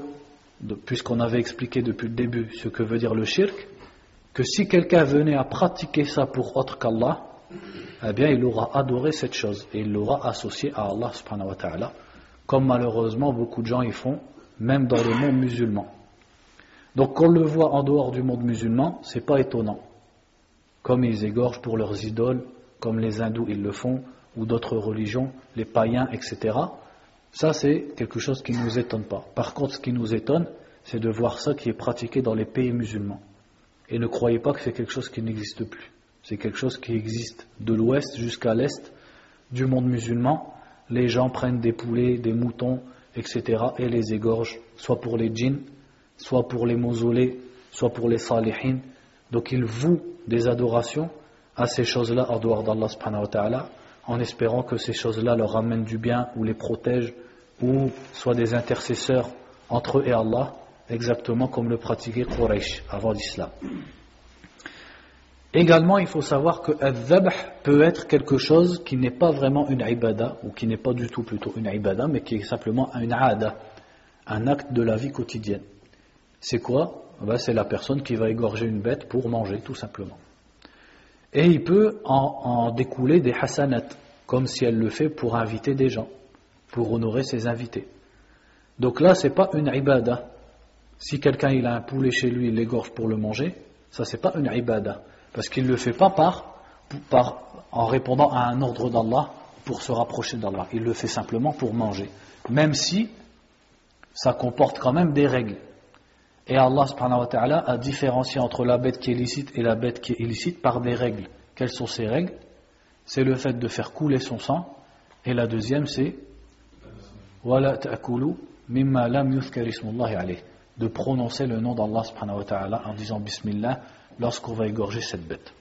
puisqu'on avait expliqué depuis le début ce que veut dire le shirk, que si quelqu'un venait à pratiquer ça pour autre qu'Allah, eh bien il aura adoré cette chose et il l'aura associé à Allah comme malheureusement beaucoup de gens y font, même dans le monde musulman. Donc qu'on le voit en dehors du monde musulman, c'est pas étonnant. Comme ils égorgent pour leurs idoles, comme les hindous ils le font, ou d'autres religions, les païens, etc. Ça c'est quelque chose qui ne nous étonne pas. Par contre, ce qui nous étonne, c'est de voir ça qui est pratiqué dans les pays musulmans. Et ne croyez pas que c'est quelque chose qui n'existe plus. C'est quelque chose qui existe de l'ouest jusqu'à l'est du monde musulman. Les gens prennent des poulets, des moutons, etc. et les égorge, soit pour les djinns, soit pour les mausolées, soit pour les salihin. Donc ils vouent des adorations à ces choses-là en dehors d'Allah subhanahu wa ta'ala, en espérant que ces choses-là leur ramènent du bien ou les protègent, ou soient des intercesseurs entre eux et Allah, exactement comme le pratiquait Quraysh avant l'islam. Également, il faut savoir que al peut être quelque chose qui n'est pas vraiment une ibada, ou qui n'est pas du tout plutôt une ibada, mais qui est simplement une ada, un acte de la vie quotidienne. C'est quoi? Ben, C'est la personne qui va égorger une bête pour manger, tout simplement. Et il peut en, découler des hasanat, comme si elle le fait pour inviter des gens, pour honorer ses invités. Donc là, c'est pas une ibada. Si quelqu'un a un poulet chez lui, il l'égorge pour le manger, ça c'est pas une ibada. Parce qu'il ne le fait pas par, par, en répondant à un ordre d'Allah pour se rapprocher d'Allah. Il le fait simplement pour manger. Même si ça comporte quand même des règles. Et Allah subhanahu wa ta'ala a différencié entre la bête qui est licite et la bête qui est illicite par des règles. Quelles sont ces règles? C'est le fait de faire couler son sang. Et la deuxième c'est de prononcer le nom d'Allah subhanahu wa ta'ala en disant Bismillah lorsqu'on va égorger cette bête.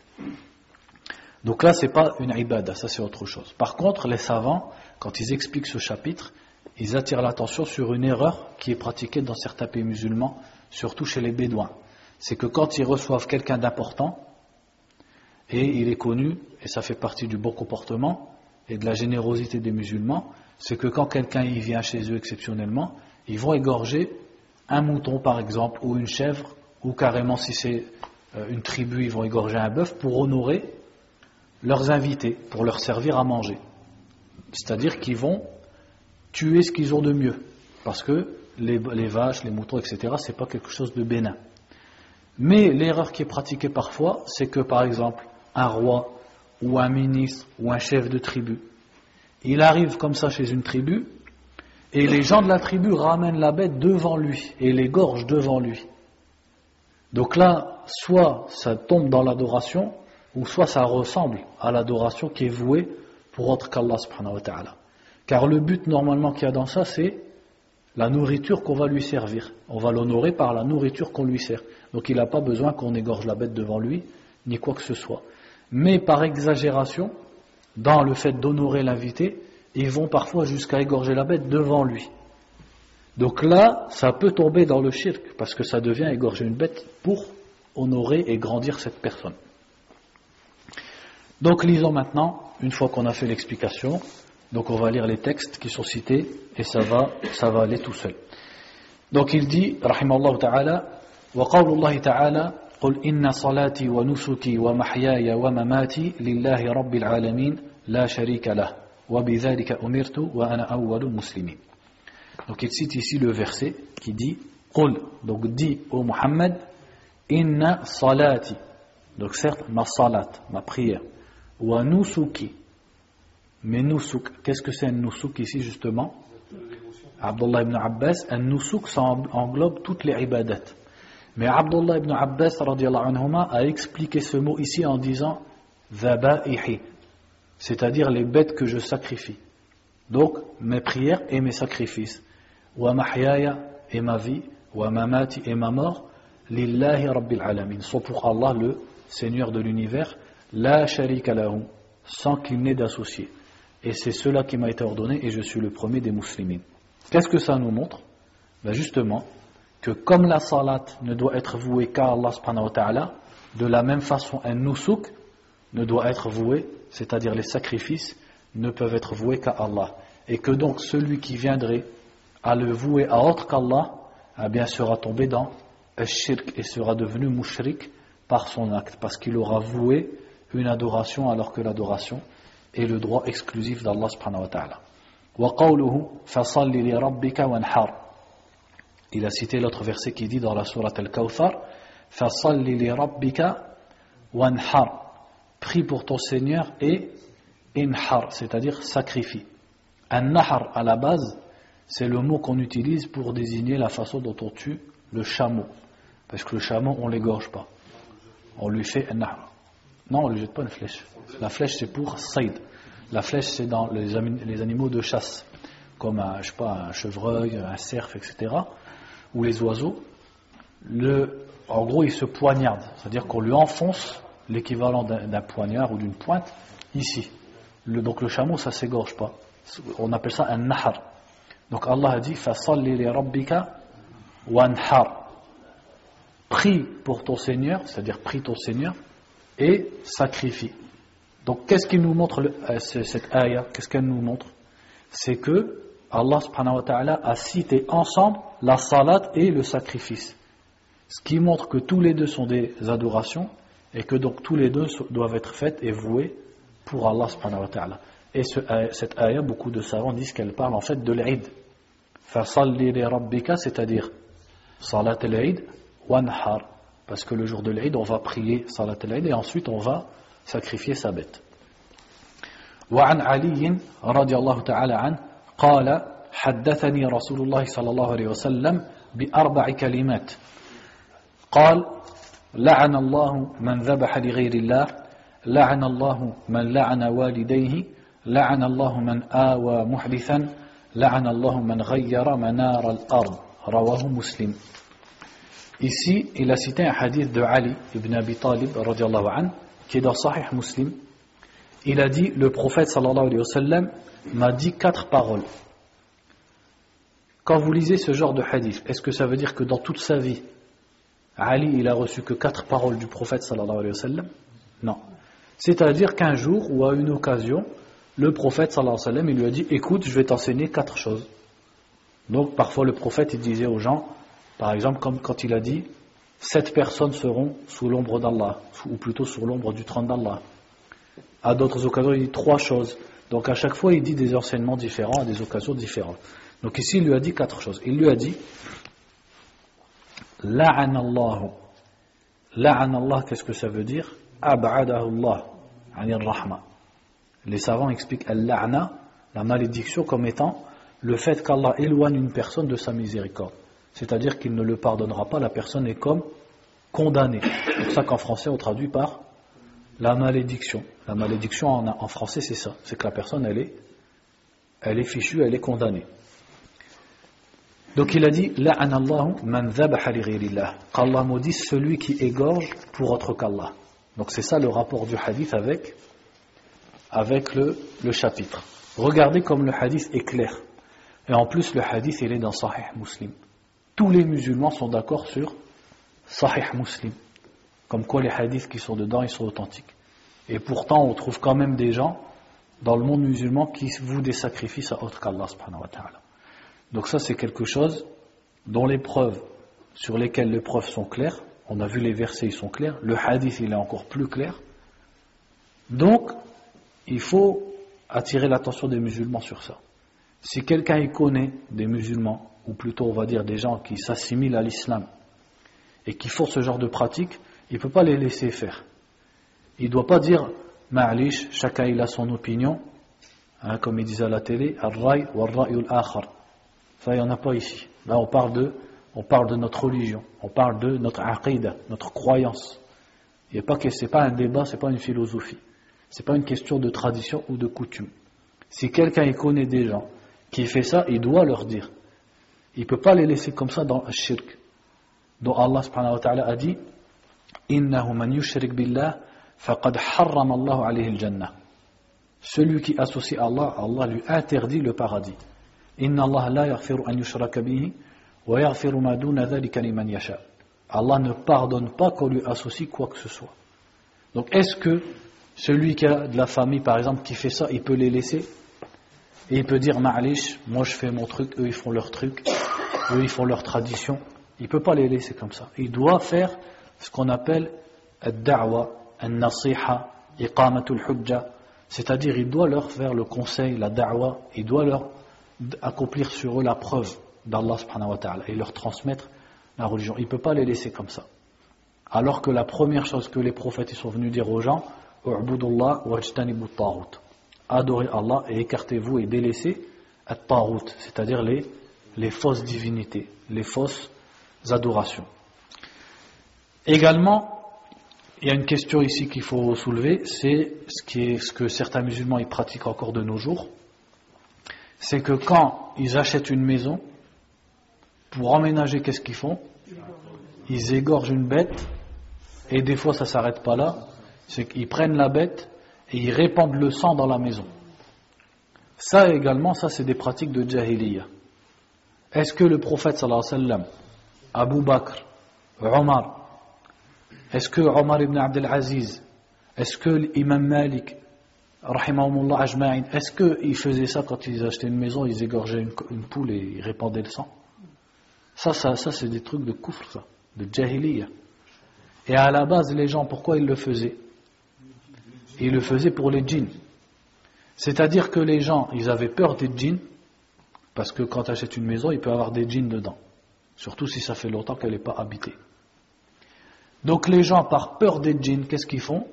Donc là, ce n'est pas une ibada, ça c'est autre chose. Par contre, les savants, quand ils expliquent ce chapitre, ils attirent l'attention sur une erreur qui est pratiquée dans certains pays musulmans, surtout chez les bédouins. C'est que quand ils reçoivent quelqu'un d'important, et il est connu, et ça fait partie du bon comportement et de la générosité des musulmans, c'est que quand quelqu'un y vient chez eux exceptionnellement, ils vont égorger un mouton par exemple, ou une chèvre, ou carrément si c'est euh, une tribu, ils vont égorger un bœuf pour honorer leurs invités, pour leur servir à manger. C'est-à-dire qu'ils vont tuer ce qu'ils ont de mieux, parce que les, vaches, les moutons, etc., c'est pas quelque chose de bénin. Mais l'erreur qui est pratiquée parfois, c'est que par exemple, un roi ou un ministre ou un chef de tribu, il arrive comme ça chez une tribu, et les gens de la tribu ramènent la bête devant lui et l'égorgent devant lui. Donc là, soit ça tombe dans l'adoration, ou soit ça ressemble à l'adoration qui est vouée pour autre qu'Allah subhanahu wa ta'ala. Car le but normalement qu'il y a dans ça, c'est la nourriture qu'on va lui servir. On va l'honorer par la nourriture qu'on lui sert. Donc il n'a pas besoin qu'on égorge la bête devant lui, ni quoi que ce soit. Mais par exagération, dans le fait d'honorer l'invité, ils vont parfois jusqu'à égorger la bête devant lui. Donc là, ça peut tomber dans le shirk, parce que ça devient égorger une bête pour honorer et grandir cette personne. Donc lisons maintenant, une fois qu'on a fait l'explication, donc on va lire les textes qui sont cités et ça va, ça va aller tout seul. Donc il dit, rahimallahu ta'ala, وقول الله تعالى قل إن صلاتي ونسكي ومحياي ومماتي لله رب العالمين لا شريك له وبذلك أمرت وأنا أول المسلمين Donc il cite ici le verset qui dit قل donc dit au Muhammad Inna salati. Donc certes, ma salat, ma prière. Wa nusuki. mais nusuk, qu'est-ce que c'est un nusuk ici justement? Abdullah ibn Abbas, un nusuk ça englobe toutes les ibadat. Mais Abdullah ibn Abbas anhuma, a expliqué ce mot ici en disant Dhaba'ihi, c'est-à-dire les bêtes que je sacrifie. Donc mes prières et mes sacrifices. Wa mahyaya et ma vie, wa mamati et ma mort, Lillahi Rabbil Alamin, soit pour Allah le Seigneur de l'univers, la sharika lahu, sans qu'il n'ait d'associé. Et c'est cela qui m'a été ordonné et je suis le premier des musulmans. Qu'est-ce que ça nous montre? Ben Justement, que comme la salat ne doit être vouée qu'à Allah de la même façon un nusuk ne doit être voué, c'est-à-dire les sacrifices ne peuvent être voués qu'à Allah. Et que donc celui qui viendrait à le vouer à autre qu'Allah, eh bien sera tombé dans shirk et sera devenu mushrik par son acte, parce qu'il aura voué une adoration alors que l'adoration est le droit exclusif d'Allah subhanahu wa ta'ala. Il a cité l'autre verset qui dit dans la sourate Al-Kawthar Prie pour ton Seigneur et inhar, c'est-à-dire sacrifie. An-nahar à la base, c'est le mot qu'on utilise pour désigner la façon dont on tue le chameau. Parce que le chameau, on ne l'égorge pas. On lui fait un Non, on ne lui jette pas une flèche. La flèche, c'est pour saïd. La flèche, c'est dans les, animaux de chasse. comme un, chevreuil, un cerf, etc., ou les oiseaux, le, en gros, il se poignarde, c'est-à-dire qu'on lui enfonce l'équivalent d'un poignard ou d'une pointe ici. Donc le chameau, ça s'égorge pas. On appelle ça un nahar. Donc Allah a dit Fasalli li rabbika. Prie pour ton Seigneur, c'est-à-dire prie ton Seigneur, et sacrifie. Donc qu'est-ce qui nous montre euh, cette ayah? Qu'est-ce qu'elle nous montre? C'est que Allah subhanahu wa ta'ala a cité ensemble la salat et le sacrifice. Ce qui montre que tous les deux sont des adorations et que donc tous les deux doivent être faites et vouées pour Allah subhanahu wa ta'ala. Et euh, cette ayah, beaucoup de savants disent qu'elle parle en fait de l'Aïd. Fasalli li rabbika, c'est-à-dire salat al-Aïd, wanhar. Parce que le jour de l'Aïd, on va prier salat al-Aïd et ensuite on va sacrifier sa bête. وعن علي رضي الله تعالى عنه قال حدثني رسول الله صلى الله عليه وسلم بأربع كلمات قال لعن الله من ذبح لغير الله لعن الله من لعن والديه لعن الله من آوى محدثا لعن الله من غير منار الأرض رواه مسلم Ici, il a cité un hadith de Ali ibn Abi Talib radiallahu anhu, qui est dans Sahih Muslim. Il a dit, le prophète sallallahu alayhi wa sallam m'a dit quatre paroles. Quand vous lisez ce genre de hadith, est-ce que ça veut dire que dans toute sa vie, Ali, il a reçu que quatre paroles du prophète sallallahu alayhi wa sallam? Non. C'est-à-dire qu'un jour ou à une occasion, le prophète sallallahu alayhi wa sallam, lui a dit écoute, je vais t'enseigner quatre choses. Donc parfois le prophète il disait aux gens, par exemple comme quand il a dit sept personnes seront sous l'ombre d'Allah, ou plutôt sous l'ombre du trône d'Allah. À d'autres occasions, il dit trois choses. Donc à chaque fois, il dit des enseignements différents à des occasions différentes. Donc ici, il lui a dit quatre choses. Il lui a dit La'an Allah. La'an Allah, qu'est-ce que ça veut dire? Ab'adahu Allah, rahma. Les savants expliquent la malédiction, comme étant le fait qu'Allah éloigne une personne de sa miséricorde. C'est-à-dire qu'il ne le pardonnera pas, la personne est comme condamnée. C'est pour ça qu'en français on traduit par la malédiction. La malédiction en, français c'est ça, c'est que la personne elle est, elle est fichue, elle est condamnée. Donc il a dit man Qu'Allah maudisse celui qui égorge pour autre qu'Allah. Donc c'est ça le rapport du hadith avec, avec le, le chapitre. Regardez comme le hadith est clair. Et en plus le hadith il est dans Sahih Muslim. Tous les musulmans sont d'accord sur Sahih Muslim. Comme quoi les hadiths qui sont dedans ils sont authentiques. Et pourtant on trouve quand même des gens dans le monde musulman qui vouent des sacrifices à autre qu'Allah subhanahu wa ta'ala. Donc ça c'est quelque chose dont les preuves, sur lesquelles les preuves sont claires, on a vu les versets, ils sont clairs, le hadith il est encore plus clair. Donc, il faut attirer l'attention des musulmans sur ça. Si quelqu'un y connaît des musulmans, ou plutôt on va dire des gens qui s'assimilent à l'islam, et qui font ce genre de pratique, il ne peut pas les laisser faire. Il ne doit pas dire, ma'alish, chacun il a son opinion, hein, comme il disait à la télé, al-ray wa al-akhar. Ça, il n'y en a pas ici. Là, on parle de, on parle de notre religion, on parle de notre aqidah, notre croyance. Que c'est pas un débat, c'est pas une philosophie. C'est pas une question de tradition ou de coutume. Si quelqu'un y connaît des gens qui fait ça, il doit leur dire. Il peut pas les laisser comme ça dans le shirk. dont Allah subhanahu wa ta'ala a dit Innahu man yushrik billah faqad harram Allah alayhi al-jannah. Celui qui associe Allah, Allah lui interdit le paradis. Allah ne pardonne pas qu'on lui associe quoi que ce soit. Donc est-ce que celui qui a de la famille par exemple qui fait ça, il peut les laisser Et il peut dire Ma'alish, moi je fais mon truc, eux ils font leur truc, eux ils font leur tradition. Il ne peut pas les laisser comme ça. Il doit faire ce qu'on appelle ad-da'wa, an-nasiha, iqamatul hujja, c'est-à-dire il doit leur faire le conseil, la da'wa, il doit leur accomplir sur eux la preuve d'Allah subhanahu wa et leur transmettre la religion. Il ne peut pas les laisser comme ça. Alors que la première chose que les prophètes sont venus dire aux gens, Adorez Allah et écartez-vous et délaissez at-tarut, c'est-à-dire les, les fausses divinités, les fausses adorations. Également, il y a une question ici qu'il faut soulever, c'est ce, qui est, ce que certains musulmans y pratiquent encore de nos jours, c'est que quand ils achètent une maison, pour emménager, qu'est-ce qu'ils font? Ils égorgent une bête, et des fois ça s'arrête pas là, c'est qu'ils prennent la bête et ils répandent le sang dans la maison. Ça également, ça c'est des pratiques de jahiliya. Est-ce que le prophète sallallahu alayhi wa sallam, Abu Bakr, Omar, est-ce que Omar ibn Abdel Aziz, est-ce que l'imam Malik, est-ce qu'ils faisaient ça quand ils achetaient une maison, ils égorgeaient une, poule et ils répandaient le sang? Ça, ça, ça c'est des trucs de kufr, ça, de jahiliya. Et à la base, les gens, pourquoi ils le faisaient? Ils le faisaient pour les djinns. C'est-à-dire que les gens, ils avaient peur des djinns, parce que quand tu achètes une maison, il peut y avoir des djinns dedans. Surtout si ça fait longtemps qu'elle n'est pas habitée. Donc les gens, par peur des djinns, qu'est-ce qu'ils font?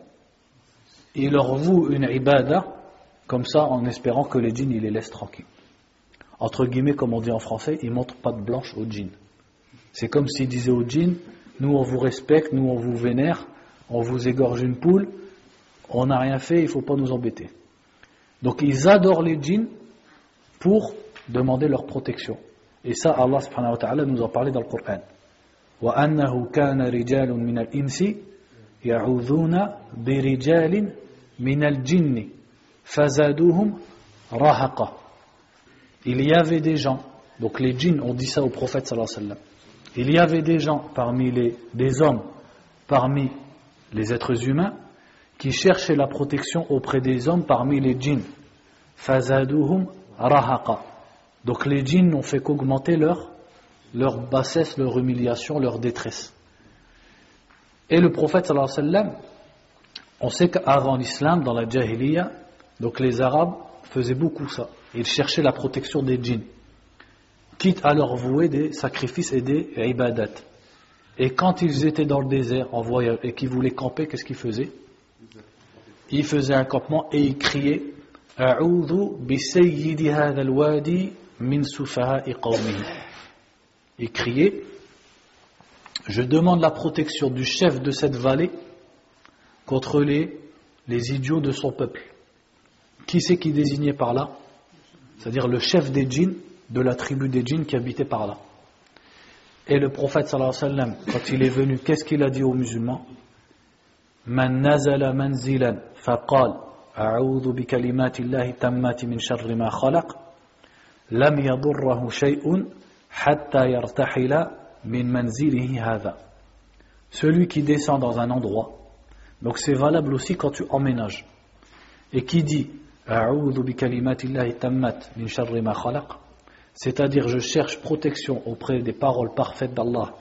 Ils leur vouent une ibada, comme ça, en espérant que les djinns, ils les laissent tranquilles. Entre guillemets, comme on dit en français, ils montrent pas de blanche aux djinns. C'est comme s'ils disaient aux djinns, nous on vous respecte, nous on vous vénère, on vous égorge une poule, on n'a rien fait, il ne faut pas nous embêter. Donc ils adorent les djinns pour demander leur protection. Et ça, Allah subhanahu wa ta'ala nous a parlé dans le Coran. وَأَنَّهُ كَانَ رِجَالٌ مِنَ الْإِنسِ يَعُوذُونَ بِرِجَالٍ مِنَ الْجِنِّ فَزَادُوهُمْ رَهَقًا Il y avait des gens, donc les djinns ont dit ça au prophète sallallahu alayhi wa sallam. Il y avait des gens parmi les des hommes, parmi les êtres humains, qui cherchaient la protection auprès des hommes parmi les djinns. Fazaduhum rahaqa. Donc les djinns n'ont fait qu'augmenter leur, leur bassesse, leur humiliation, leur détresse. Et le prophète sallallahu alayhi wa sallam, on sait qu'avant l'islam, dans la jahiliya, donc les arabes faisaient beaucoup ça. Ils cherchaient la protection des djinns, quitte à leur vouer des sacrifices et des ibadat. Et quand ils étaient dans le désert en voyage et qu'ils voulaient camper, qu'est-ce qu'ils faisaient? Ils faisaient un campement et al-wadi min et crier Je demande la protection du chef de cette vallée contre les, les idiots de son peuple. Qui c'est qui désignait par là? C'est-à-dire le chef des djinns, de la tribu des djinns qui habitait par là. Et le prophète sallallahu alayhi wa sallam, quand il est venu, qu'est-ce qu'il a dit aux musulmans? Man nazala manzilan faqal a'udhu bi kalimati tammati min sharri ma khalaq. Lam yadurrahu shay'un hatta yartahila min manzilihi hadha. Celui qui descend dans un endroit, donc c'est valable aussi quand tu emménages, et qui dit A'udhu bi kalimatillahi tammat min sharri ma khalaq, c'est-à-dire je cherche protection auprès des paroles parfaites d'Allah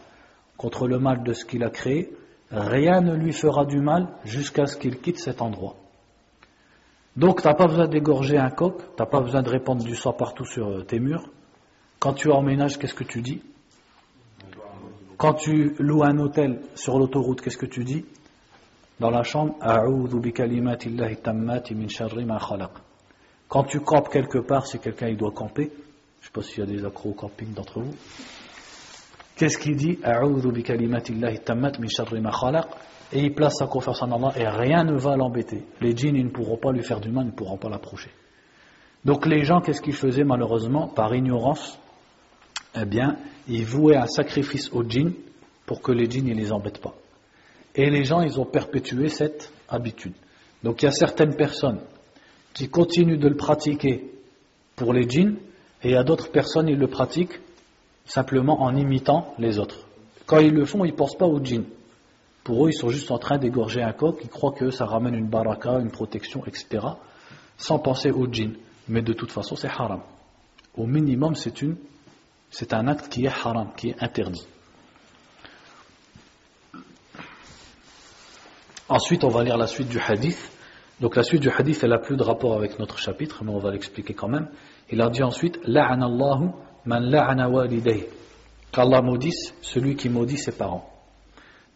contre le mal de ce qu'il a créé, rien ne lui fera du mal jusqu'à ce qu'il quitte cet endroit. Donc, tu n'as pas besoin d'égorger un coq, tu n'as pas besoin de répandre du sang partout sur euh, tes murs. Quand tu emménages, qu'est-ce que tu dis? Quand tu loues un hôtel sur l'autoroute, qu'est-ce que tu dis? Dans la chambre, Quand tu campes quelque part, si quelqu'un il doit camper, je ne sais pas s'il y a des accros au camping d'entre vous, qu'est-ce qu'il dit? Et il place sa confiance en Allah et rien ne va l'embêter. Les djinns ils ne pourront pas lui faire du mal, ils ne pourront pas l'approcher. Donc les gens, qu'est-ce qu'ils faisaient malheureusement? Par ignorance, eh bien, ils vouaient un sacrifice aux djinns pour que les djinns ne les embêtent pas. Et les gens, ils ont perpétué cette habitude. Donc il y a certaines personnes qui continuent de le pratiquer pour les djinns, et il y a d'autres personnes, ils le pratiquent simplement en imitant les autres. Quand ils le font, ils ne pensent pas aux djinns. Pour eux, ils sont juste en train d'égorger un coq, ils croient que ça ramène une baraka, une protection, etc. Sans penser au djinn. Mais de toute façon, c'est haram. Au minimum, c'est une, c'est un acte qui est haram, qui est interdit. Ensuite, on va lire la suite du hadith. Donc la suite du hadith, elle n'a plus de rapport avec notre chapitre, mais on va l'expliquer quand même. Il a dit ensuite, La'anallahu man. Qu'Allah maudisse celui qui maudit ses parents.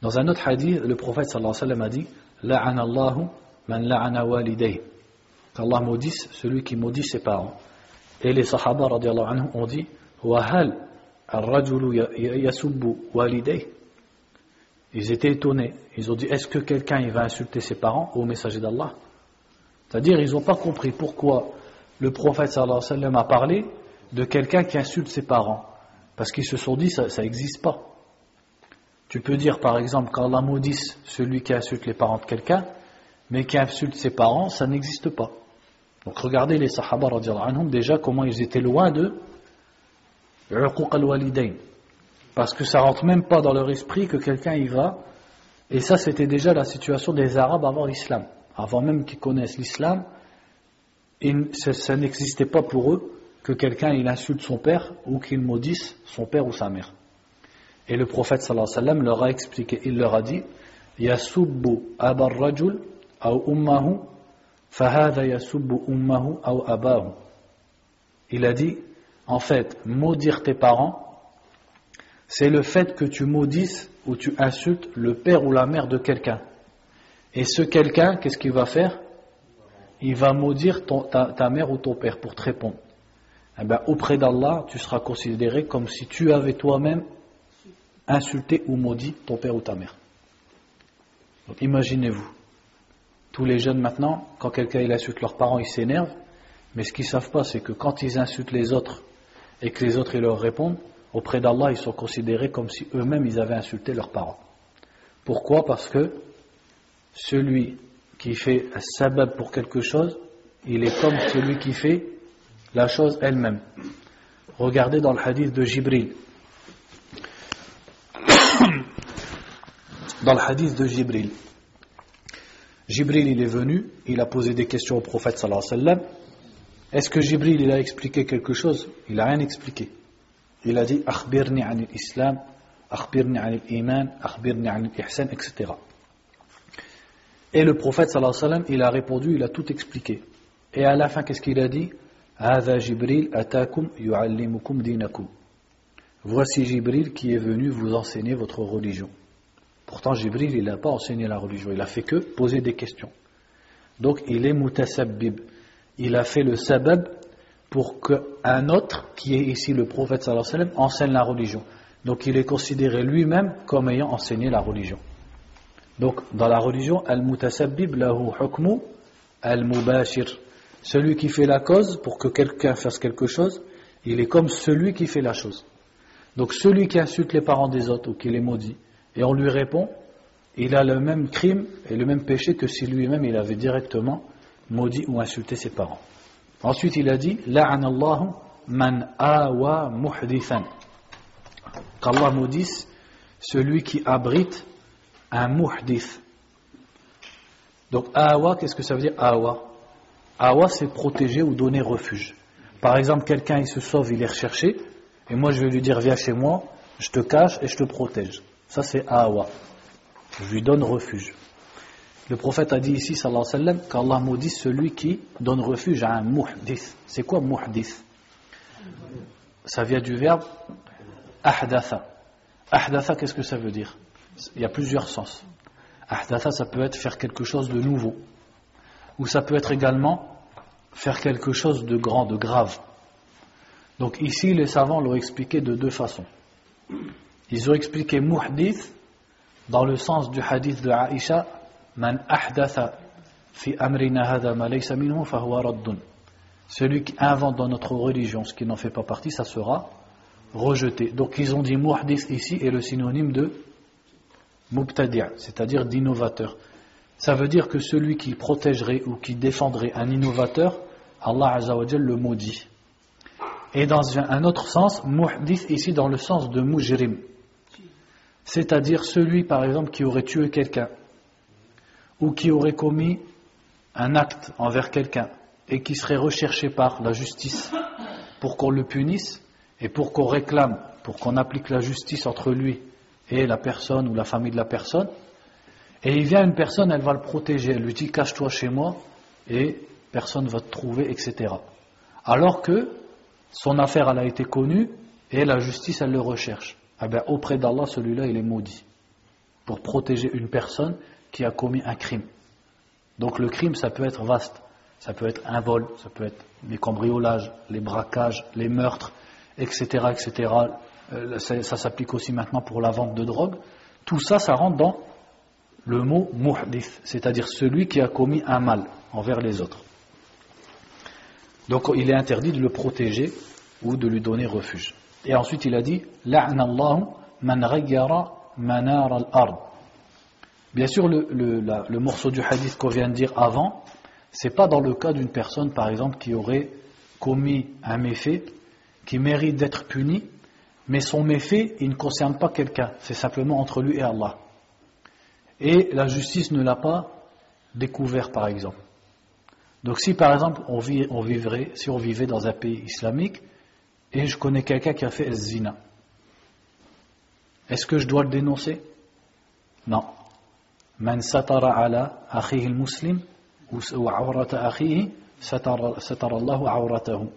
Dans un autre hadith, le prophète sallallahu alayhi wa sallam a dit La'ana Allahu man la'ana walidayh. Qu'Allah maudisse celui qui maudit ses parents. Et les sahaba radiallahu anhu ont dit Wahal al-rajulu yasubbu walidayh? Ils étaient étonnés. Ils ont dit Est-ce que quelqu'un va insulter ses parents au messager d'Allah? C'est-à-dire, ils n'ont pas compris pourquoi le prophète sallallahu alayhi wa sallam a parlé de quelqu'un qui insulte ses parents. Parce qu'ils se sont dit, ça n'existe pas. Tu peux dire par exemple qu'Allah maudisse celui qui insulte les parents de quelqu'un, mais qui insulte ses parents, ça n'existe pas. Donc regardez les Sahaba anhum, déjà comment ils étaient loin de. Parce que ça rentre même pas dans leur esprit que quelqu'un y va. Et ça c'était déjà la situation des Arabes avant l'islam. Avant même qu'ils connaissent l'islam, ça, n'existait pas pour eux que quelqu'un il insulte son père ou qu'il maudisse son père ou sa mère. Et le prophète sallallahu alayhi wa sallam leur a expliqué, il leur a dit Yasubbu abar rajul ummahu fahada yasubbu ummahu ou abahu. Il a dit en fait, maudire tes parents, c'est le fait que tu maudisses ou tu insultes le père ou la mère de quelqu'un. Et ce quelqu'un, qu'est-ce qu'il va faire? Il va maudire ta, mère ou ton père pour te répondre. Eh ben, auprès d'Allah, tu seras considéré comme si tu avais toi-même insulter ou maudit ton père ou ta mère. imaginez-vous, tous les jeunes maintenant, quand quelqu'un insulte leurs parents, ils s'énervent, mais ce qu'ils ne savent pas, c'est que quand ils insultent les autres et que les autres ils leur répondent, auprès d'Allah, ils sont considérés comme si eux-mêmes ils avaient insulté leurs parents. Pourquoi? Parce que celui qui fait un sabab pour quelque chose, il est comme celui qui fait la chose elle-même. Regardez dans le hadith de Jibril. dans le hadith de Jibril. Jibril, il est venu, il a posé des questions au prophète sallallahu alayhi wa sallam. Est-ce que Jibril, il a expliqué quelque chose? Il n'a rien expliqué. Il a dit Akhbirni anil islam, akhbirni anil iman, akhbirni anil ihsan, etc. Et le prophète sallallahu alayhi wa sallam, il a répondu, il a tout expliqué. Et à la fin, qu'est-ce qu'il a dit? Jibril atakum yu'allimukum dinakum. Voici Jibril qui est venu vous enseigner votre religion. Pourtant, Jibril, il n'a pas enseigné la religion, il a fait que poser des questions. Donc, il est mutasabbib. Il a fait le sabab pour qu'un autre, qui est ici le prophète sallallahu alayhi wa sallam, enseigne la religion. Donc, il est considéré lui-même comme ayant enseigné la religion. Donc, dans la religion, al-mutasabbib lahu hukmu al-mubashir. Celui qui fait la cause pour que quelqu'un fasse quelque chose, il est comme celui qui fait la chose. Donc, celui qui insulte les parents des autres ou qui les maudit, et on lui répond, il a le même crime et le même péché que si lui-même il avait directement maudit ou insulté ses parents. Ensuite il a dit La'anallahu man awa muhdithan. Qu'Allah maudisse celui qui abrite un muhdith. Donc awa, qu'est-ce que ça veut dire awa? Awa c'est protéger ou donner refuge. Par exemple, quelqu'un il se sauve, il est recherché, et moi je vais lui dire viens chez moi, je te cache et je te protège. Ça c'est awa. Je lui donne refuge. Le prophète a dit ici, sallallahu alayhi wa sallam, qu'Allah maudisse celui qui donne refuge à un muhdith. C'est quoi muhdith? Ça vient du verbe ahdatha. Ahdatha, qu'est-ce que ça veut dire? Il y a plusieurs sens. Ahdatha, ça peut être faire quelque chose de nouveau. Ou ça peut être également faire quelque chose de grand, de grave. Donc ici, les savants l'ont expliqué de deux façons. Ils ont expliqué muhdith dans le sens du hadith de Aïcha Man ahdatha fi amrina hada ma laysa minhu fahuwa raddun. Celui qui invente dans notre religion ce qui n'en fait pas partie, ça sera rejeté. Donc ils ont dit muhdith ici est le synonyme de mubtadi', c'est-à-dire d'innovateur. Ça veut dire que celui qui protégerait ou qui défendrait un innovateur, Allah Azza wa le maudit. Et dans un autre sens, muhdith ici dans le sens de mujrim, c'est-à-dire celui, par exemple, qui aurait tué quelqu'un, ou qui aurait commis un acte envers quelqu'un, et qui serait recherché par la justice pour qu'on le punisse, et pour qu'on réclame, pour qu'on applique la justice entre lui et la personne ou la famille de la personne, et il vient une personne, elle va le protéger, elle lui dit cache-toi chez moi, et personne va te trouver, etc. Alors que son affaire, elle a été connue, et la justice, elle le recherche eh bien, auprès d'Allah, celui-là, il est maudit. Pour protéger une personne qui a commis un crime. Donc le crime, ça peut être vaste. Ça peut être un vol, ça peut être les cambriolages, les braquages, les meurtres, etc. etc. Euh, ça, s'applique aussi maintenant pour la vente de drogue. Tout ça, ça rentre dans le mot muhdith, c'est-à-dire celui qui a commis un mal envers les autres. Donc il est interdit de le protéger ou de lui donner refuge. Et ensuite il a dit man manar al-ard. Bien sûr, le, le, morceau du hadith qu'on vient de dire avant, c'est pas dans le cas d'une personne, par exemple, qui aurait commis un méfait, qui mérite d'être puni, mais son méfait, il ne concerne pas quelqu'un, c'est simplement entre lui et Allah. Et la justice ne l'a pas découvert, par exemple. Donc si par exemple on, vivrait, si on vivait dans un pays islamique et je connais quelqu'un qui a fait zina, est-ce que je dois le dénoncer? Non. Man satara muslim satara Allahu.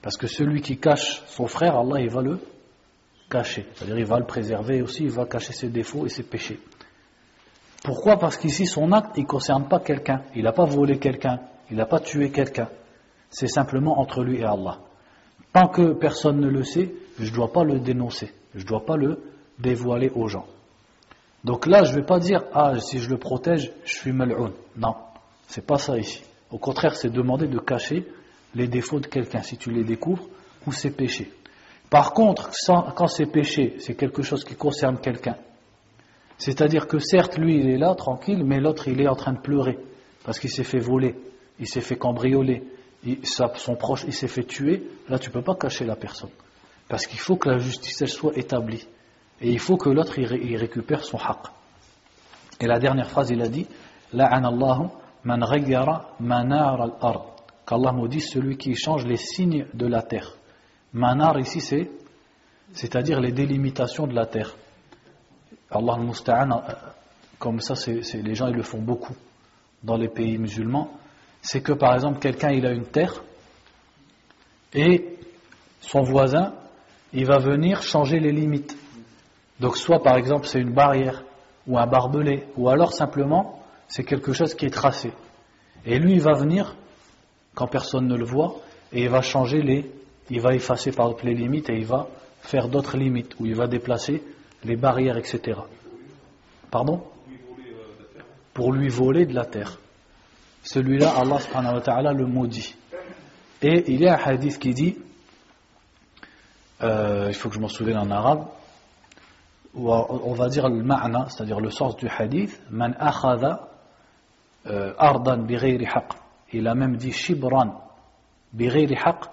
Parce que celui qui cache son frère, Allah il va le cacher. C'est-à-dire il va le préserver aussi, il va cacher ses défauts et ses péchés. Pourquoi? Parce qu'ici son acte il ne concerne pas quelqu'un. Il n'a pas volé quelqu'un, il n'a pas tué quelqu'un. C'est simplement entre lui et Allah. Tant que personne ne le sait, je ne dois pas le dénoncer. Je ne dois pas le dévoiler aux gens. Donc là, je ne vais pas dire, ah, si je le protège, je suis mal'oun. Non, c'est pas ça ici. Au contraire, c'est demander de cacher les défauts de quelqu'un, si tu les découvres, ou ses péchés. Par contre, quand ses péchés, c'est quelque chose qui concerne quelqu'un, c'est-à-dire que certes, lui, il est là, tranquille, mais l'autre, il est en train de pleurer, parce qu'il s'est fait voler, il s'est fait cambrioler, son proche, il s'est fait tuer, là, tu ne peux pas cacher la personne. Parce qu'il faut que la justice, soit établie. Et il faut que l'autre il, récupère son haq. Et la dernière phrase, il a dit La'anallahu man manar al-ard. Qu'Allah dit celui qui change les signes de la terre. Manar ici, c'est c'est-à-dire les délimitations de la terre. Allah al-Musta'an, euh, comme ça, les gens ils le font beaucoup dans les pays musulmans. C'est que par exemple, quelqu'un il a une terre et son voisin il va venir changer les limites. Donc soit par exemple c'est une barrière ou un barbelé, ou alors simplement c'est quelque chose qui est tracé. Et lui il va venir quand personne ne le voit et il va changer les, il va effacer par exemple les limites et il va faire d'autres limites ou il va déplacer les barrières, etc. Pardon? Pour lui voler de la terre. Celui-là, Allah subhanahu wa ta'ala le maudit. Et il y a un hadith qui dit, euh, il faut que je m'en souvienne en arabe, on va dire le ma'na, c'est-à-dire le sens du hadith, man akhadha euh, ardan bighayri haq. Il a même dit shibran bighayri haq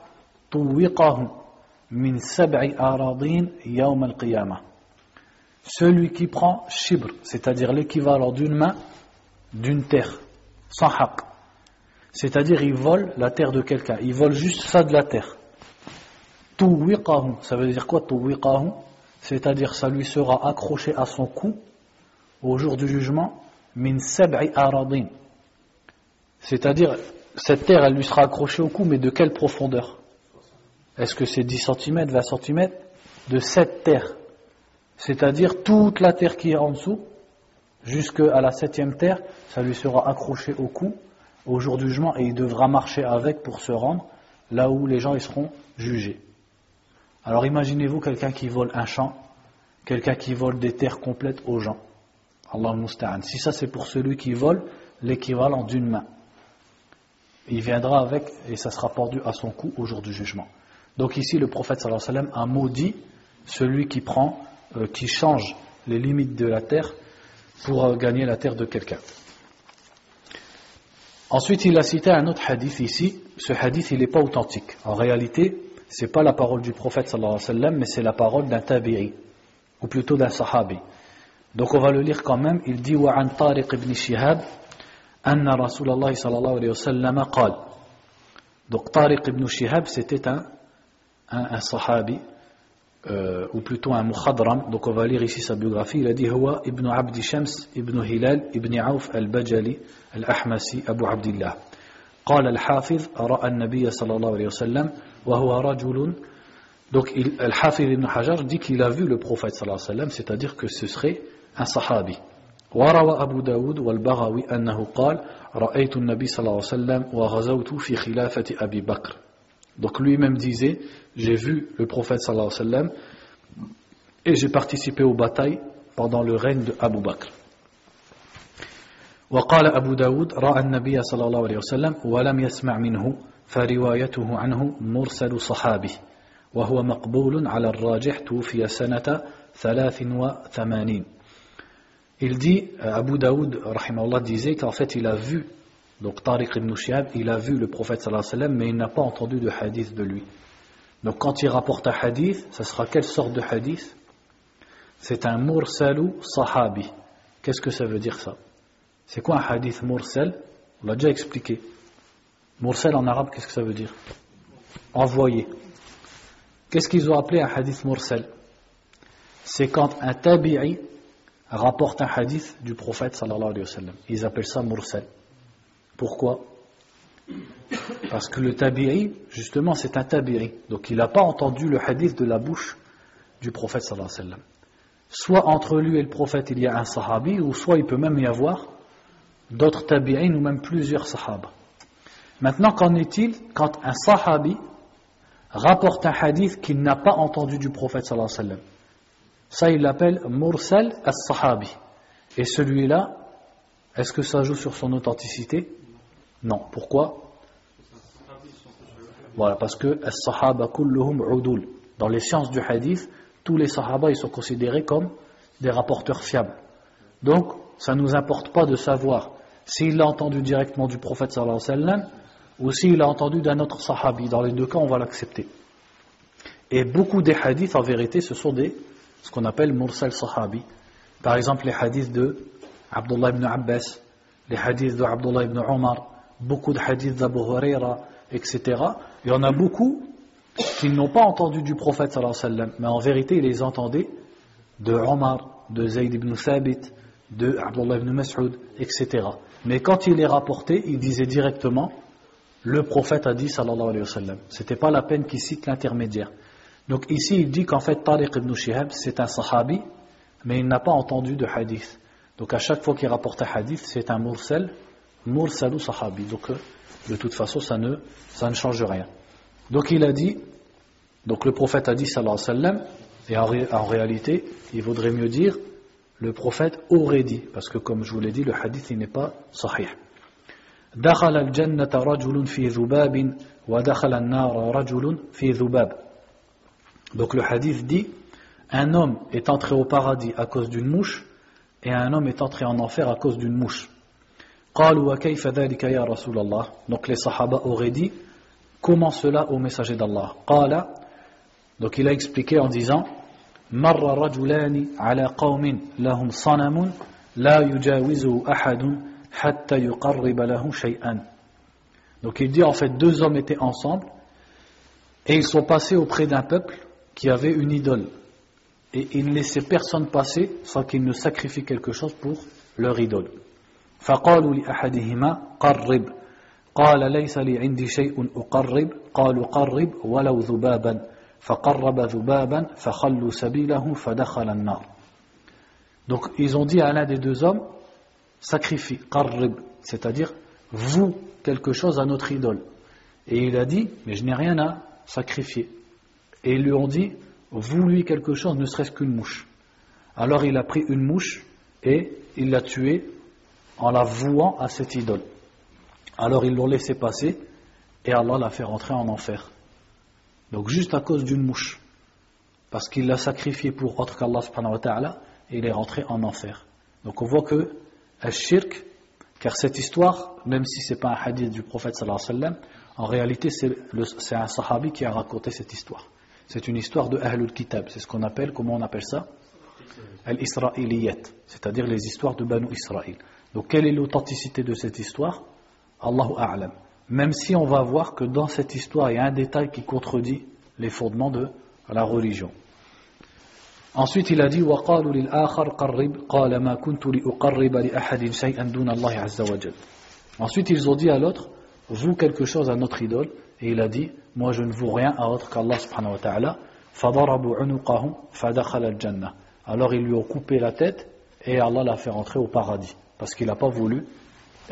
tuwiqahu min sab'i aradin yawm al-qiyamah. Celui qui prend shibr, c'est-à-dire l'équivalent d'une main d'une terre, sans haq. C'est-à-dire il vole la terre de quelqu'un, il vole juste ça de la terre. Tuwiqahu, ça veut dire quoi tuwiqahu? C'est-à-dire ça lui sera accroché à son cou au jour du jugement, min sab'i aradin. C'est-à-dire, cette terre, elle lui sera accrochée au cou, mais de quelle profondeur? Est-ce que c'est 10 cm, 20 cm De cette terre. C'est-à-dire toute la terre qui est en dessous, jusqu'à la septième terre, ça lui sera accroché au cou au jour du jugement et il devra marcher avec pour se rendre là où les gens y seront jugés. Alors imaginez-vous quelqu'un qui vole un champ, quelqu'un qui vole des terres complètes aux gens. Allah musta'an. Si ça c'est pour celui qui vole l'équivalent d'une main, il viendra avec et ça sera pendu à son cou au jour du jugement. Donc ici le prophète sallallahu a maudit celui qui prend, euh, qui change les limites de la terre pour euh, gagner la terre de quelqu'un. Ensuite, il a cité un autre hadith ici. Ce hadith, il n'est pas authentique. En réalité, c'est pas la parole du prophète sallallahu alayhi wa sallam, mais c'est la parole d'un tabi'i, ou plutôt d'un sahabi. Donc on va le lire quand même. Il dit وعن طارق بن شهاب أن رسول الله صلى الله عليه وسلم قال Donc Tariq ibn Shihab c'était un, un, un sahabi euh, ou plutôt un mukhadram donc on va lire ici sa biographie il a dit ابن عبد شمس ابن هلال ابن عوف البجلي الأحمسي أبو عبد الله قال الحافظ رأى النبي صلى الله عليه وسلم donc Al-Hafid ibn Hajar dit qu'il a vu le prophète sallallahu alayhi wa sallam, c'est-à-dire que ce serait un sahabi. وروى أبو داود والبغوي أنه قال رأيت النبي صلى الله عليه وسلم وغزوت في خلافة أبي بكر donc lui-même disait j'ai vu le prophète sallallahu alayhi wa sallam et j'ai participé aux batailles pendant le règne de Abu Bakr وقال أبو داود رأى النبي صلى الله عليه وسلم ولم يسمع منه فروايته عنه مرسل صحابي وهو مقبول على الراجح توفي سنة ثلاث وثمانين Il dit, Abu Daoud, rahimahullah, disait qu'en fait il a vu, donc Tariq ibn Shihab, il a vu le prophète sallallahu mais il n'a pas entendu de hadith de lui. Donc quand il rapporte un hadith, ça sera quelle sorte de hadith? C'est un mursalu sahabi. Qu'est-ce que ça veut dire ça? C'est quoi un hadith mursal? On l'a déjà expliqué. Mursal en arabe, qu'est-ce que ça veut dire? Envoyé. Qu'est-ce qu'ils ont appelé un hadith mursal? C'est quand un tabi'i rapporte un hadith du prophète sallallahu. Ils appellent ça mursal. Pourquoi Parce que le tabi'i, justement, c'est un tabi'i. Donc il n'a pas entendu le hadith de la bouche du prophète sallallahu alayhi wa sallam. Soit entre lui et le prophète il y a un sahabi, ou soit il peut même y avoir d'autres tabi'in ou même plusieurs sahaba. Maintenant, qu'en est-il quand un sahabi rapporte un hadith qu'il n'a pas entendu du prophète sallallahu alayhi Ça, il l'appelle mursal as-sahabi. Et celui-là, est-ce que ça joue sur son authenticité? Non. Pourquoi Voilà, parce que. Dans les sciences du hadith, tous les sahaba ils sont considérés comme des rapporteurs fiables. Donc, ça ne nous importe pas de savoir s'il l'a entendu directement du prophète sallallahu alayhi ou s'il l'a entendu d'un autre sahabi. Dans les deux cas, on va l'accepter. Et beaucoup des hadiths, en vérité, ce sont des, ce qu'on appelle mursal sahabi. Par exemple, les hadiths de Abdullah ibn Abbas, les hadiths de Abdullah ibn Omar, beaucoup de hadiths d'Abu Huraira, etc. Il y en a beaucoup qui n'ont pas entendu du prophète sallallahu alayhi wa mais en vérité, ils les entendaient de Omar, de Zayd ibn Thabit, de Abdullah ibn Mas'ud, etc. Mais quand il les rapportait, il disait directement le prophète a dit sallallahu alayhi wa sallam. C'était pas la peine qu'il cite l'intermédiaire. Donc ici, il dit qu'en fait, Tariq ibn Shihab, c'est un sahabi, mais il n'a pas entendu de hadith. Donc à chaque fois qu'il rapporte un hadith, c'est un mursal, mursalu sahabi. Donc euh, de toute façon, ça ne, ça ne change rien. Donc il a dit, donc le prophète a dit sallallahu alayhi wa sallam, et en, en réalité, il vaudrait mieux dire, le prophète aurait dit, parce que comme je vous l'ai dit, le hadith il n'est pas sahih. دخل الجنة رجل في ذباب ودخل النار رجل في ذباب Donc le hadith dit un homme est entré au paradis à cause d'une mouche et un homme est entré en enfer à cause d'une mouche. Donc les Sahaba auraient dit Comment cela au messager d'Allah? Donc il a expliqué en disant Donc il dit en fait deux hommes étaient ensemble et ils sont passés auprès d'un peuple qui avait une idole. Et ils ne laissaient personne passer sans qu'ils ne sacrifient quelque chose pour leur idole. فقالوا لأحدهما قرب قال ليس لي عندي شيء أقرب قالوا قرب ولو ذبابا فقرب ذبابا فخلوا سبيله فدخل النار Donc ils ont dit à l'un des deux hommes sacrifie, qarrib, c'est-à-dire vous quelque chose à notre idole. Et il a dit, mais je n'ai rien à sacrifier. Et ils lui ont dit, vous lui quelque chose, ne serait-ce qu'une mouche. Alors il a pris une mouche et il l'a tuée en la vouant à cette idole. Alors ils l'ont laissé passer et Allah l'a fait rentrer en enfer. Donc juste à cause d'une mouche. Parce qu'il l'a sacrifié pour autre qu'Allah subhanahu wa ta'ala, il est rentré en enfer. Donc on voit que shirk car cette histoire, même si ce n'est pas un hadith du prophète sallallahu alayhi en réalité c'est un sahabi qui a raconté cette histoire. C'est une histoire de Ahlul Kitab, c'est ce qu'on appelle, comment on appelle ça? Al-Isra'iliyat, c'est-à-dire les histoires de Banu Israël. Donc quelle est l'authenticité de cette histoire Allahu A'lam. Même si on va voir que dans cette histoire, il y a un détail qui contredit les fondements de la religion. Ensuite, il a dit وقالوا للآخر قرب قال ما كنت لأقرب لأحد شيئا دون الله عز وجل. Ensuite, ils ont dit à l'autre vous quelque chose à notre idole et il a dit moi je ne vous rien à autre qu'Allah subhanahu wa ta'ala فضربوا عنقه فدخل الجنة. Alors ils lui ont coupé la tête et Allah l'a fait rentrer au paradis parce qu'il n'a pas voulu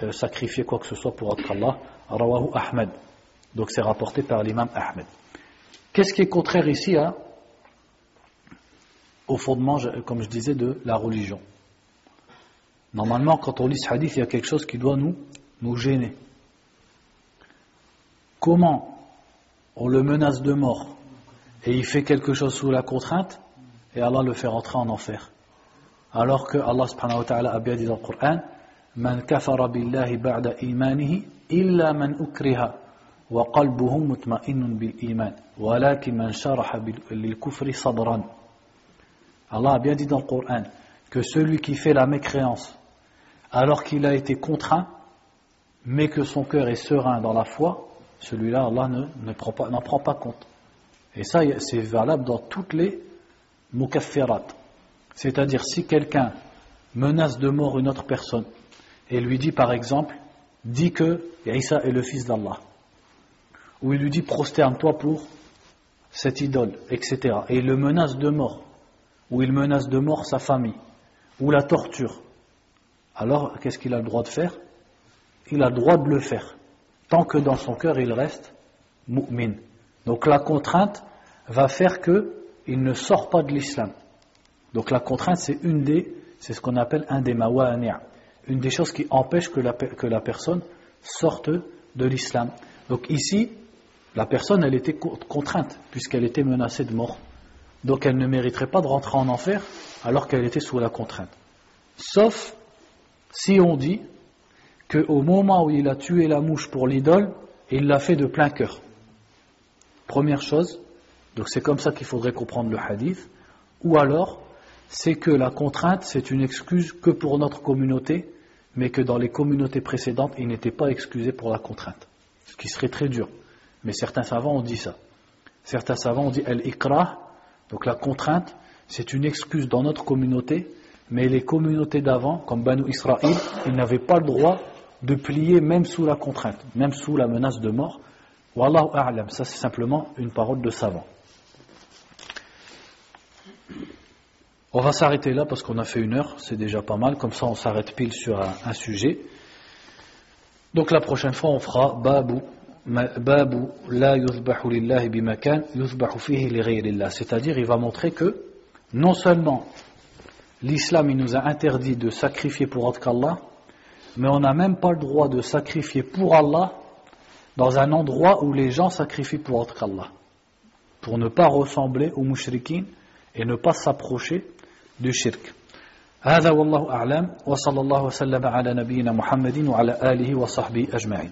euh, sacrifier quoi que ce soit pour autre qu'Allah. Rawahu Ahmed. Donc c'est rapporté par l'imam Ahmed. Qu'est-ce qui est contraire ici à au fondement, comme je disais, de la religion? Normalement, quand on lit ce hadith, il y a quelque chose qui doit nous, nous gêner. comment on le menace de mort et il fait quelque chose sous la contrainte et Allah le fait rentrer en enfer? Alors que Allah subhanahu wa ta'ala a bien dit dans le Coran Man kafara billahi ba'da imanihi illa man ukriha wa qalbuhu mutma'innun bil iman walakin man sharaha lil kufri sadran. Allah a bien dit dans le Coran que celui qui fait la mécréance alors qu'il a été contraint mais que son cœur est serein dans la foi celui-là Allah n'en ne, prend, pas, prend pas compte. Et ça c'est valable dans toutes les mukaffirat c'est-à-dire si quelqu'un menace de mort une autre personne et lui dit par exemple, dit que Isa est le fils d'Allah, ou il lui dit prosterne-toi pour cette idole, etc. Et il le menace de mort, ou il menace de mort sa famille, ou la torture. Alors, qu'est-ce qu'il a le droit de faire? Il a le droit de le faire, tant que dans son cœur il reste mu'min. Donc la contrainte va faire qu'il ne sort pas de l'islam. Donc la contrainte, c'est une des, c'est ce qu'on appelle un des mawani'a, une des choses qui empêche que la, que la personne sorte de l'islam. Donc ici, la personne, elle était contrainte, puisqu'elle était menacée de mort. Donc elle ne mériterait pas de rentrer en enfer alors qu'elle était sous la contrainte. Sauf si on dit qu'au moment où il a tué la mouche pour l'idole, il l'a fait de plein cœur. Première chose, donc c'est comme ça qu'il faudrait comprendre le hadith, ou alors c'est que la contrainte, c'est une excuse que pour notre communauté, mais que dans les communautés précédentes, il n'était pas excusé pour la contrainte. Ce qui serait très dur. Mais certains savants ont dit ça. Certains savants ont dit al-ikra, donc la contrainte, c'est une excuse dans notre communauté, mais les communautés d'avant, comme Banu Israël, ils n'avaient pas le droit de plier même sous la contrainte, même sous la menace de mort. Wallahu a'lam, ça c'est simplement une parole de savant. On va s'arrêter là parce qu'on a fait une heure, c'est déjà pas mal, comme ça on s'arrête pile sur un, sujet. Donc la prochaine fois on fera babu babu la yuzbahu lillahi bimakan yuzbahu fihi c'est-à-dire il va montrer que non seulement l'islam il nous a interdit de sacrifier pour autre qu'Allah, mais on n'a même pas le droit de sacrifier pour Allah dans un endroit où les gens sacrifient pour autre qu'Allah, pour ne pas ressembler aux mushrikin et ne pas s'approcher du shirk. هذا والله أعلم وصلى الله وسلم على نبينا محمد وعلى آله وصحبه أجمعين